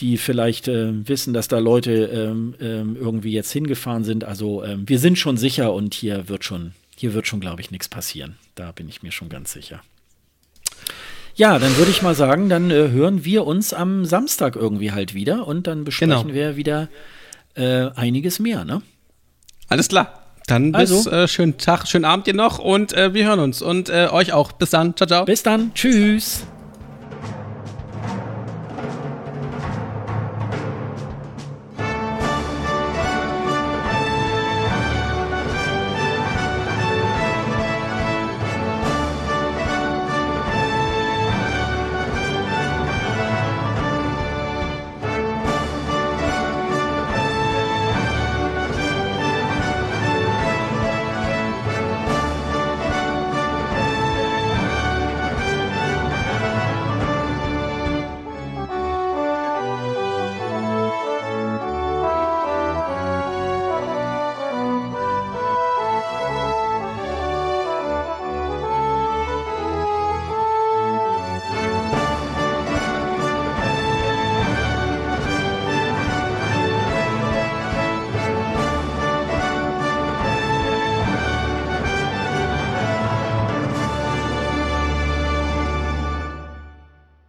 Die vielleicht äh, wissen, dass da Leute ähm, ähm, irgendwie jetzt hingefahren sind. Also ähm, wir sind schon sicher und hier wird schon, hier wird schon, glaube ich, nichts passieren. Da bin ich mir schon ganz sicher. Ja, dann würde ich mal sagen, dann äh, hören wir uns am Samstag irgendwie halt wieder und dann besprechen genau. wir wieder äh, einiges mehr, ne? Alles klar. Dann bis also. äh, schönen Tag, schönen Abend dir noch und äh, wir hören uns und äh, euch auch. Bis dann. Ciao, ciao. Bis dann. Tschüss.